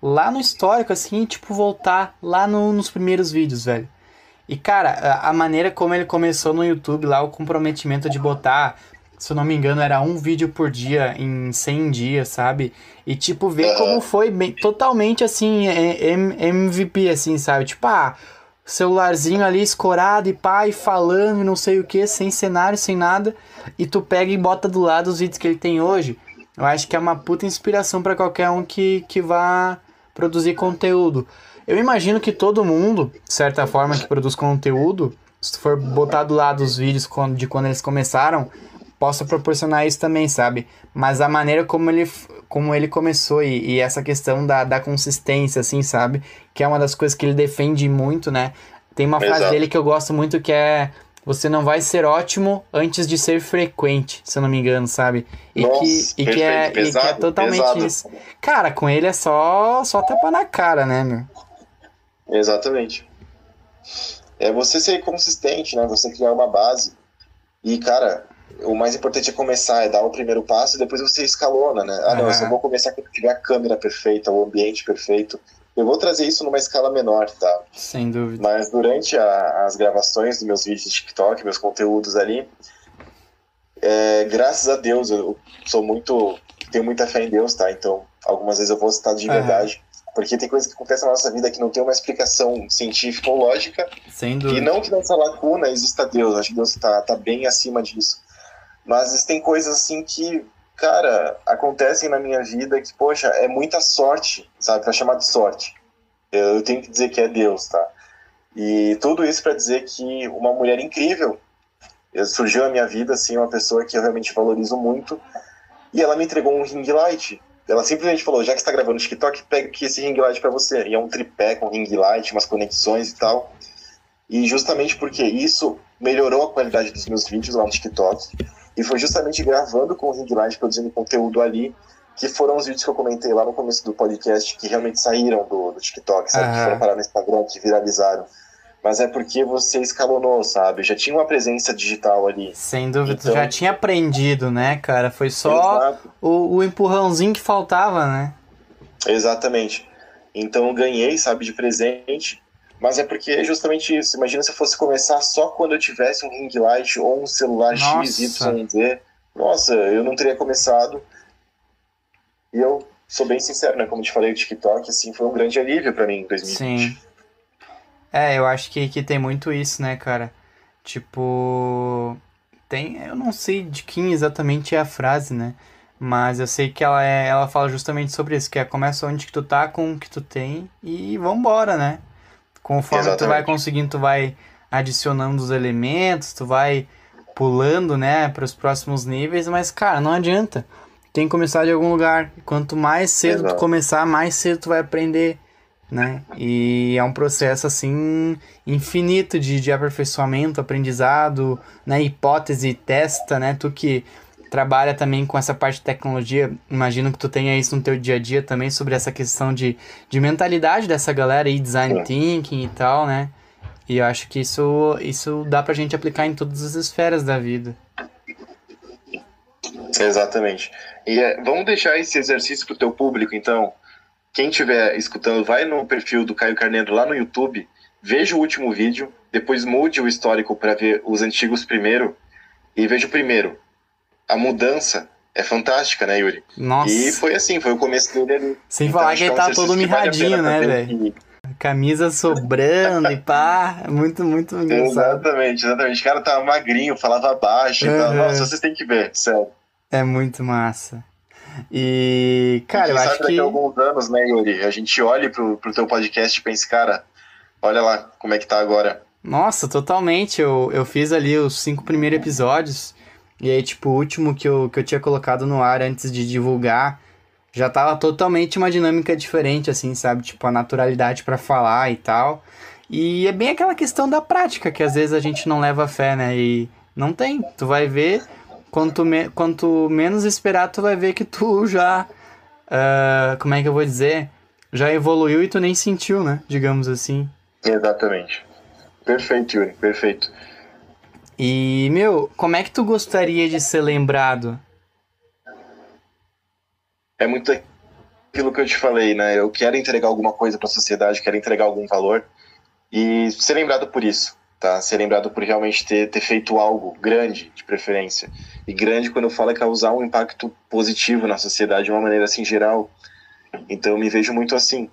lá no histórico, assim, e, tipo, voltar lá no- nos primeiros vídeos, velho. E, cara, a, a maneira como ele começou no YouTube, lá, o comprometimento de botar, se eu não me engano, era um vídeo por dia em 100 dias, sabe? E, tipo, ver Aham. como foi bem, totalmente, assim, é- M- MVP, assim, sabe? Tipo, ah, celularzinho ali escorado e pai falando e não sei o que, sem cenário, sem nada, e tu pega e bota do lado os vídeos que ele tem hoje. Eu acho que é uma puta inspiração pra qualquer um que, que vá produzir conteúdo. Eu imagino que todo mundo, de certa forma, que produz conteúdo, se tu for botar do lado os vídeos de quando eles começaram, possa proporcionar isso também, sabe? Mas a maneira como ele, como ele começou e, e essa questão da, da consistência, assim, sabe? Que é uma das coisas que ele defende muito, né? Tem uma frase Exato. dele que eu gosto muito que é você não vai ser ótimo antes de ser frequente, se eu não me engano, sabe? E, Nossa, que, e, que, é, perfeito, e que é pesado, totalmente pesado. isso. Cara, com ele é só, só tapa na cara, né, meu? Exatamente. É você ser consistente, né? Você criar uma base. E, cara, o mais importante é começar, é dar o primeiro passo e depois você escalona, né? Ah, não, eu só vou começar quando tiver a câmera perfeita, o ambiente perfeito. Eu vou trazer isso numa escala menor, tá? Sem dúvida. Mas durante a- as gravações dos meus vídeos de TikTok, meus conteúdos ali, é, graças a Deus, eu sou muito. tenho muita fé em Deus, tá? Então, algumas vezes eu vou citar de Aham. verdade. Porque tem coisas que acontecem na nossa vida que não tem uma explicação científica ou lógica, Sem e dúvida. não que nessa lacuna exista Deus, acho que Deus tá, tá bem acima disso. Mas existem coisas assim que, cara, acontecem na minha vida que, poxa, é muita sorte, sabe? Pra chamar de sorte. Eu, eu tenho que dizer que é Deus, tá? E tudo isso pra dizer que uma mulher incrível eh, surgiu na minha vida, assim, uma pessoa que eu realmente valorizo muito, e ela me entregou um ring light. Ela simplesmente falou, já que está gravando TikTok, pega aqui esse ring light pra você. E é um tripé com ring light, umas conexões e tal. E justamente porque isso melhorou a qualidade dos meus vídeos lá no TikTok. E foi justamente gravando com o ring light, produzindo conteúdo ali, que foram os vídeos que eu comentei lá no começo do podcast, que realmente saíram do, do TikTok, sabe? Que Aham. foram parar no Instagram, que viralizaram. Mas é porque você escalonou, sabe? Já tinha uma presença digital ali. Sem dúvida. Então- já tinha aprendido, né, cara? Foi só o, o empurrãozinho que faltava, né? Exatamente. Então eu ganhei, sabe, de presente. Mas é porque é justamente isso. Imagina se eu fosse começar só quando eu tivesse um ring light ou um celular. XYZ. Nossa, eu não teria começado. E eu sou bem sincero, né? Como eu te falei, o TikTok assim, foi um grande alívio para mim em 2020. Sim. É, eu acho que, que tem muito isso, né, cara? Tipo. Tem. Eu não sei de quem exatamente é a frase, né? Mas eu sei que ela, é, ela fala justamente sobre isso, que é começa onde que tu tá com o que tu tem e vambora, né? Conforme tu vai Exatamente. conseguindo, tu vai adicionando os elementos, tu vai pulando, né, para os próximos níveis, mas cara, não adianta. Tem que começar de algum lugar. Quanto mais cedo tu Exato. começar, mais cedo tu vai aprender, né? E é um processo assim infinito de, de aperfeiçoamento, aprendizado, né, hipótese, testa, né? Tu que trabalha também com essa parte de tecnologia, imagino que tu tenha isso no teu dia a dia também sobre essa questão de, de mentalidade dessa galera aí, design É. thinking e tal, né? E eu acho que isso, isso dá pra gente aplicar em todas as esferas da vida. Exatamente. E é, vamos deixar esse exercício pro teu público, então. Quem estiver escutando, vai no perfil do Caio Carneiro lá no YouTube, veja o último vídeo, depois mude o histórico para ver os antigos primeiro e veja o primeiro. A mudança é fantástica, né, Yuri? Nossa, E foi assim, foi o começo dele ali. sem Então, falar que ele tá todo vale mirradinho, pena né, velho? Camisa sobrando e pá, é muito, muito engraçado. Exatamente, exatamente. O cara tava magrinho, falava baixo e tal. Uhum. Nossa, vocês têm que ver, sério. É muito massa. E, cara, Quem eu acho daqui que. a alguns anos, né, Yuri? A gente olhe pro, pro teu podcast e pense, cara, olha lá como é que tá agora. Nossa, totalmente. Eu, eu fiz ali os cinco primeiros episódios. E aí, tipo, o último que eu, que eu tinha colocado no ar antes de divulgar, já tava totalmente uma dinâmica diferente, assim, sabe? Tipo, a naturalidade pra falar e tal. E é bem aquela questão da prática, que às vezes a gente não leva fé, né? E não tem. Tu vai ver, quanto, me, quanto menos esperar, tu vai ver que tu já. ah, como é que eu vou dizer? Já evoluiu e tu nem sentiu, né? Digamos assim. Exatamente. Perfeito, Yuri, perfeito. E, meu, como é que tu gostaria de ser lembrado? É muito aquilo que eu te falei, né? Eu quero entregar alguma coisa pra sociedade, quero entregar algum valor e ser lembrado por isso, tá? Ser lembrado por realmente ter, ter feito algo grande, de preferência. E grande, quando eu falo, é causar um impacto positivo na sociedade de uma maneira assim geral. Então eu me vejo muito assim.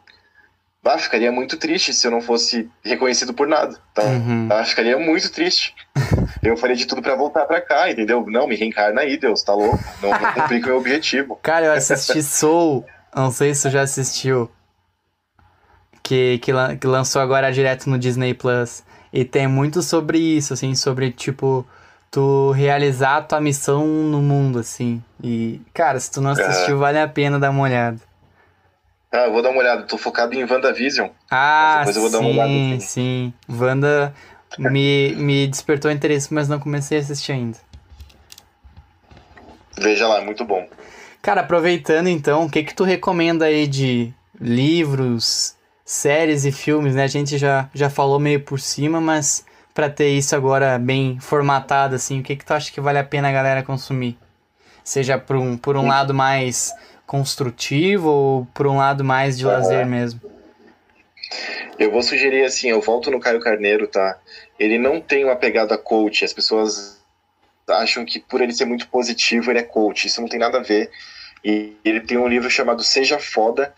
Bah, ficaria muito triste se eu não fosse reconhecido por nada. Então, Uhum. ah, ficaria muito triste. Eu faria de tudo pra voltar pra cá, entendeu? Não, me reencarna aí, Deus, tá louco? Não, não cumpri com o meu objetivo. Cara, eu assisti Soul, não sei se tu já assistiu, que, que, lan- que lançou agora direto no Disney Plus. E tem muito sobre isso, assim, sobre, tipo, tu realizar a tua missão no mundo, assim. E, cara, se tu não assistiu, vale a pena dar uma olhada. Ah, eu vou dar uma olhada, tô focado em WandaVision. Ah, depois eu vou dar uma sim, olhada, sim. sim. Wanda me, me despertou interesse, mas não comecei a assistir ainda. Veja lá, é muito bom. Cara, aproveitando então, o que que tu recomenda aí de livros, séries e filmes, né? A gente já, já falou meio por cima, mas pra ter isso agora bem formatado, assim, o que que tu acha que vale a pena a galera consumir? Seja por um, por um lado mais construtivo ou por um lado mais de Aham. lazer mesmo? Eu vou sugerir assim, eu volto no Caio Carneiro, tá? Ele não tem uma pegada coach, as pessoas acham que por ele ser muito positivo ele é coach, isso não tem nada a ver. E ele tem um livro chamado Seja Foda,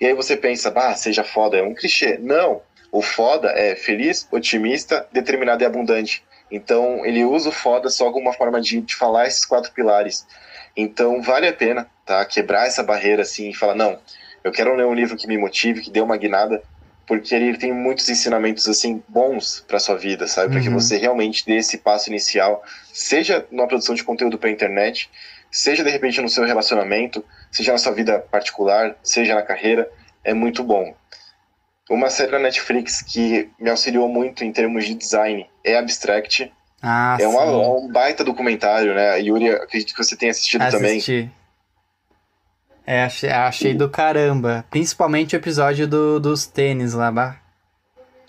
e aí você pensa, bah, seja foda, é um clichê. Não, o foda é feliz, otimista, determinado e abundante. Então ele usa o foda só como uma forma de, de falar esses quatro pilares. Então vale a pena, tá? Quebrar essa barreira assim e falar, não, eu quero ler um livro que me motive, que dê uma guinada, porque ele tem muitos ensinamentos assim bons para sua vida, sabe? Para que Uhum. você realmente dê esse passo inicial, seja numa produção de conteúdo para internet, seja de repente no seu relacionamento, seja na sua vida particular, seja na carreira, é muito bom. Uma série da Netflix que me auxiliou muito em termos de design é Abstract. Ah, é, uma- é um baita documentário, né? Yuri, acredito que você tenha assistido também. É, achei, achei do caramba. Principalmente o episódio do, dos tênis lá, bah.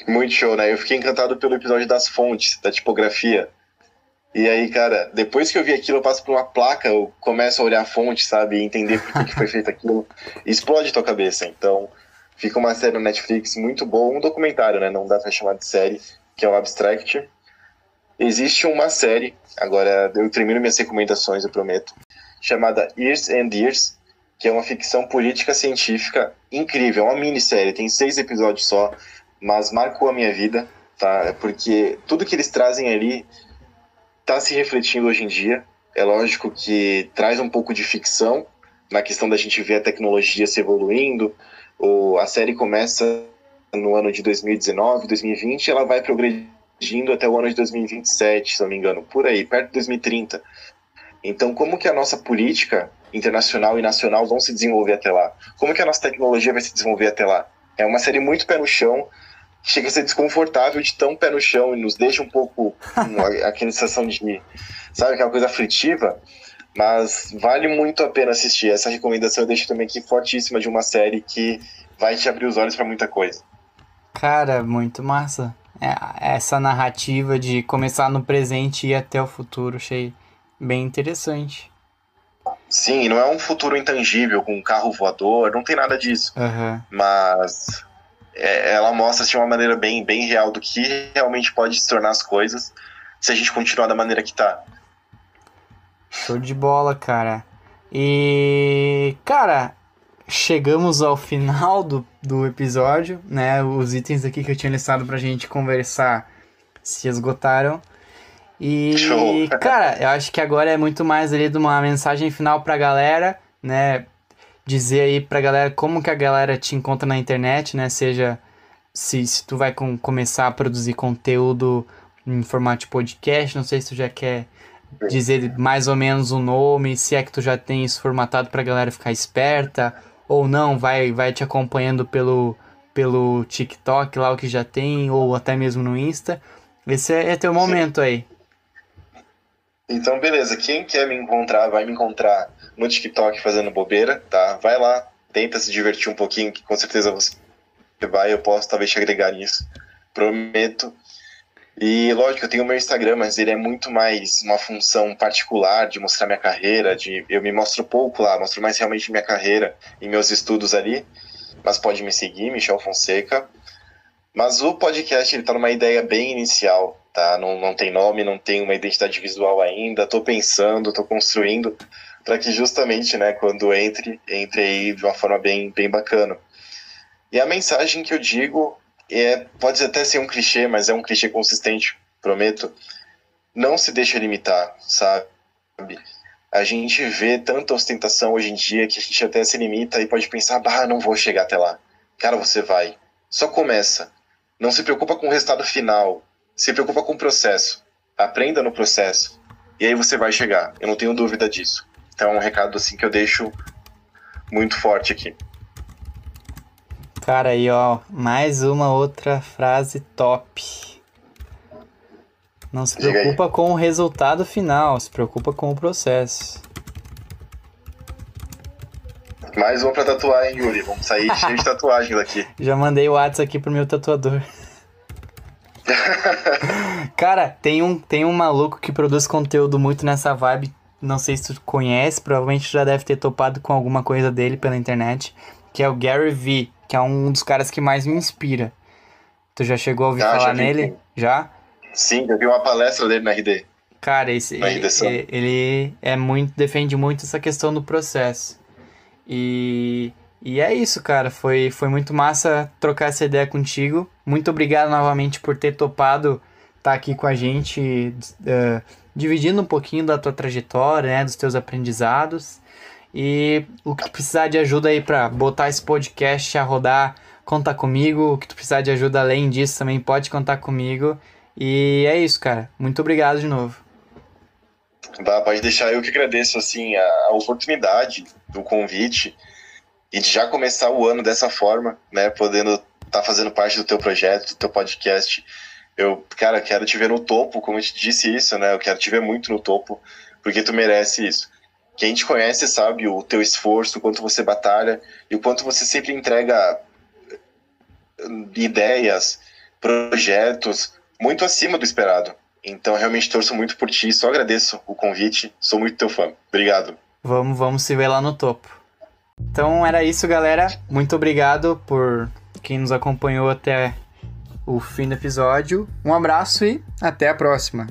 Muito show, né? Eu fiquei encantado pelo episódio das fontes, da tipografia. E aí, cara, depois que eu vi aquilo, eu passo por uma placa, eu começo a olhar a fonte, sabe? E entender por que, foi feito aquilo. Explode tua cabeça. Então, Fica uma série na Netflix muito boa, um documentário, né? Não dá pra chamar de série, que é o Abstract. Existe uma série, agora eu termino minhas recomendações, eu prometo, chamada Years and Years, que é uma ficção política científica incrível, é uma minissérie, tem seis episódios só, mas marcou a minha vida, tá? Porque tudo que eles trazem ali tá se refletindo hoje em dia. É lógico que traz um pouco de ficção na questão da gente ver a tecnologia se evoluindo. O, a série começa no ano de 2019, 2020, ela vai progredindo até o ano de 2027, se não me engano, por aí, perto de 2030. Então, como que a nossa política internacional e nacional vão se desenvolver até lá? Como que a nossa tecnologia vai se desenvolver até lá? É uma série muito pé no chão, chega a ser desconfortável de tão pé no chão e nos deixa um pouco aquela sensação de, sabe, aquela coisa aflitiva, mas vale muito a pena assistir. Essa recomendação eu deixo também aqui fortíssima de uma série que vai te abrir os olhos para muita coisa. Cara, muito massa. É, essa narrativa de começar no presente e ir até o futuro, achei bem interessante. Sim, não é um futuro intangível com um carro voador, não tem nada disso. Uhum. Mas é, ela mostra de uma maneira bem, bem real do que realmente pode se tornar as coisas se a gente continuar da maneira que tá. Show de bola, cara. E, cara, chegamos ao final do, do episódio, né? Os itens aqui que eu tinha listado pra gente conversar se esgotaram. E, Show. cara, eu acho que agora é muito mais ali de uma mensagem final pra galera, né? Dizer aí pra galera como que a galera te encontra na internet, né? Seja se, se tu vai com, começar a produzir conteúdo em formato de podcast, não sei se tu já quer dizer mais ou menos o nome, se é que tu já tem isso formatado pra galera ficar esperta, ou não, vai, vai te acompanhando pelo, pelo TikTok lá o que já tem, ou até mesmo no Insta. Esse é, é teu momento aí. Então, beleza. Quem quer me encontrar, vai me encontrar no TikTok fazendo bobeira, tá? Vai lá, tenta se divertir um pouquinho, que com certeza você vai. Eu posso talvez te agregar nisso. Prometo. E lógico, eu tenho o meu Instagram, mas ele é muito mais uma função particular de mostrar minha carreira, de eu me mostro pouco lá, mostro mais realmente minha carreira e meus estudos ali. Mas pode me seguir, Michel Fonseca. Mas o podcast ele tá numa ideia bem inicial tá? Não, não tem nome, não tem uma identidade visual ainda. Estou pensando, estou construindo para que justamente, né, quando entre, entre aí de uma forma bem, bem bacana. E a mensagem que eu digo é, pode até ser um clichê, mas é um clichê consistente, prometo. Não se deixe limitar, sabe? A gente vê tanta ostentação hoje em dia que a gente até se limita e pode pensar, bah, não vou chegar até lá. Cara, você vai. Só começa. Não se preocupa com o resultado final se preocupa com o processo. Aprenda no processo. E aí você vai chegar. Eu não tenho dúvida disso. Então é um recado assim que eu deixo muito forte aqui. Cara, aí ó, mais uma outra frase top. Não se preocupa com o resultado final, se preocupa com o processo. Mais um pra tatuar, hein, Yuri? Vamos sair cheio de tatuagem daqui. Já mandei o WhatsApp aqui pro meu tatuador. Cara, tem um, tem um maluco que produz conteúdo muito nessa vibe. Não sei se tu conhece, provavelmente já deve ter topado com alguma coisa dele pela internet. Que é o Gary Vee, que é um dos caras que mais me inspira. Tu já chegou a ouvir ah, falar nele? Sim. Já? Sim, eu vi uma palestra dele na RD. Cara, esse, ele, ele é muito, defende muito essa questão do processo. E e é isso, cara. Foi, foi muito massa trocar essa ideia contigo. Muito obrigado novamente por ter topado estar tá aqui com a gente, uh, dividindo um pouquinho da tua trajetória, né, dos teus aprendizados. E o que tu precisar de ajuda aí para botar esse podcast a rodar, conta comigo. O que tu precisar de ajuda além disso também pode contar comigo. E é isso, cara. Muito obrigado de novo. Tá, pode deixar. Eu que agradeço assim a, a oportunidade do convite e de já começar o ano dessa forma, né, podendo estar tá fazendo parte do teu projeto, do teu podcast. Eu, cara, quero te ver no topo, como eu te disse isso, né? Eu quero te ver muito no topo, porque tu merece isso. Quem te conhece sabe o teu esforço, o quanto você batalha e o quanto você sempre entrega ideias, projetos muito acima do esperado. Então, realmente torço muito por ti, só agradeço o convite, sou muito teu fã. Obrigado. Vamos, vamos se ver lá no topo. Então era isso, galera. Muito obrigado por quem nos acompanhou até o fim do episódio. Um abraço e até a próxima.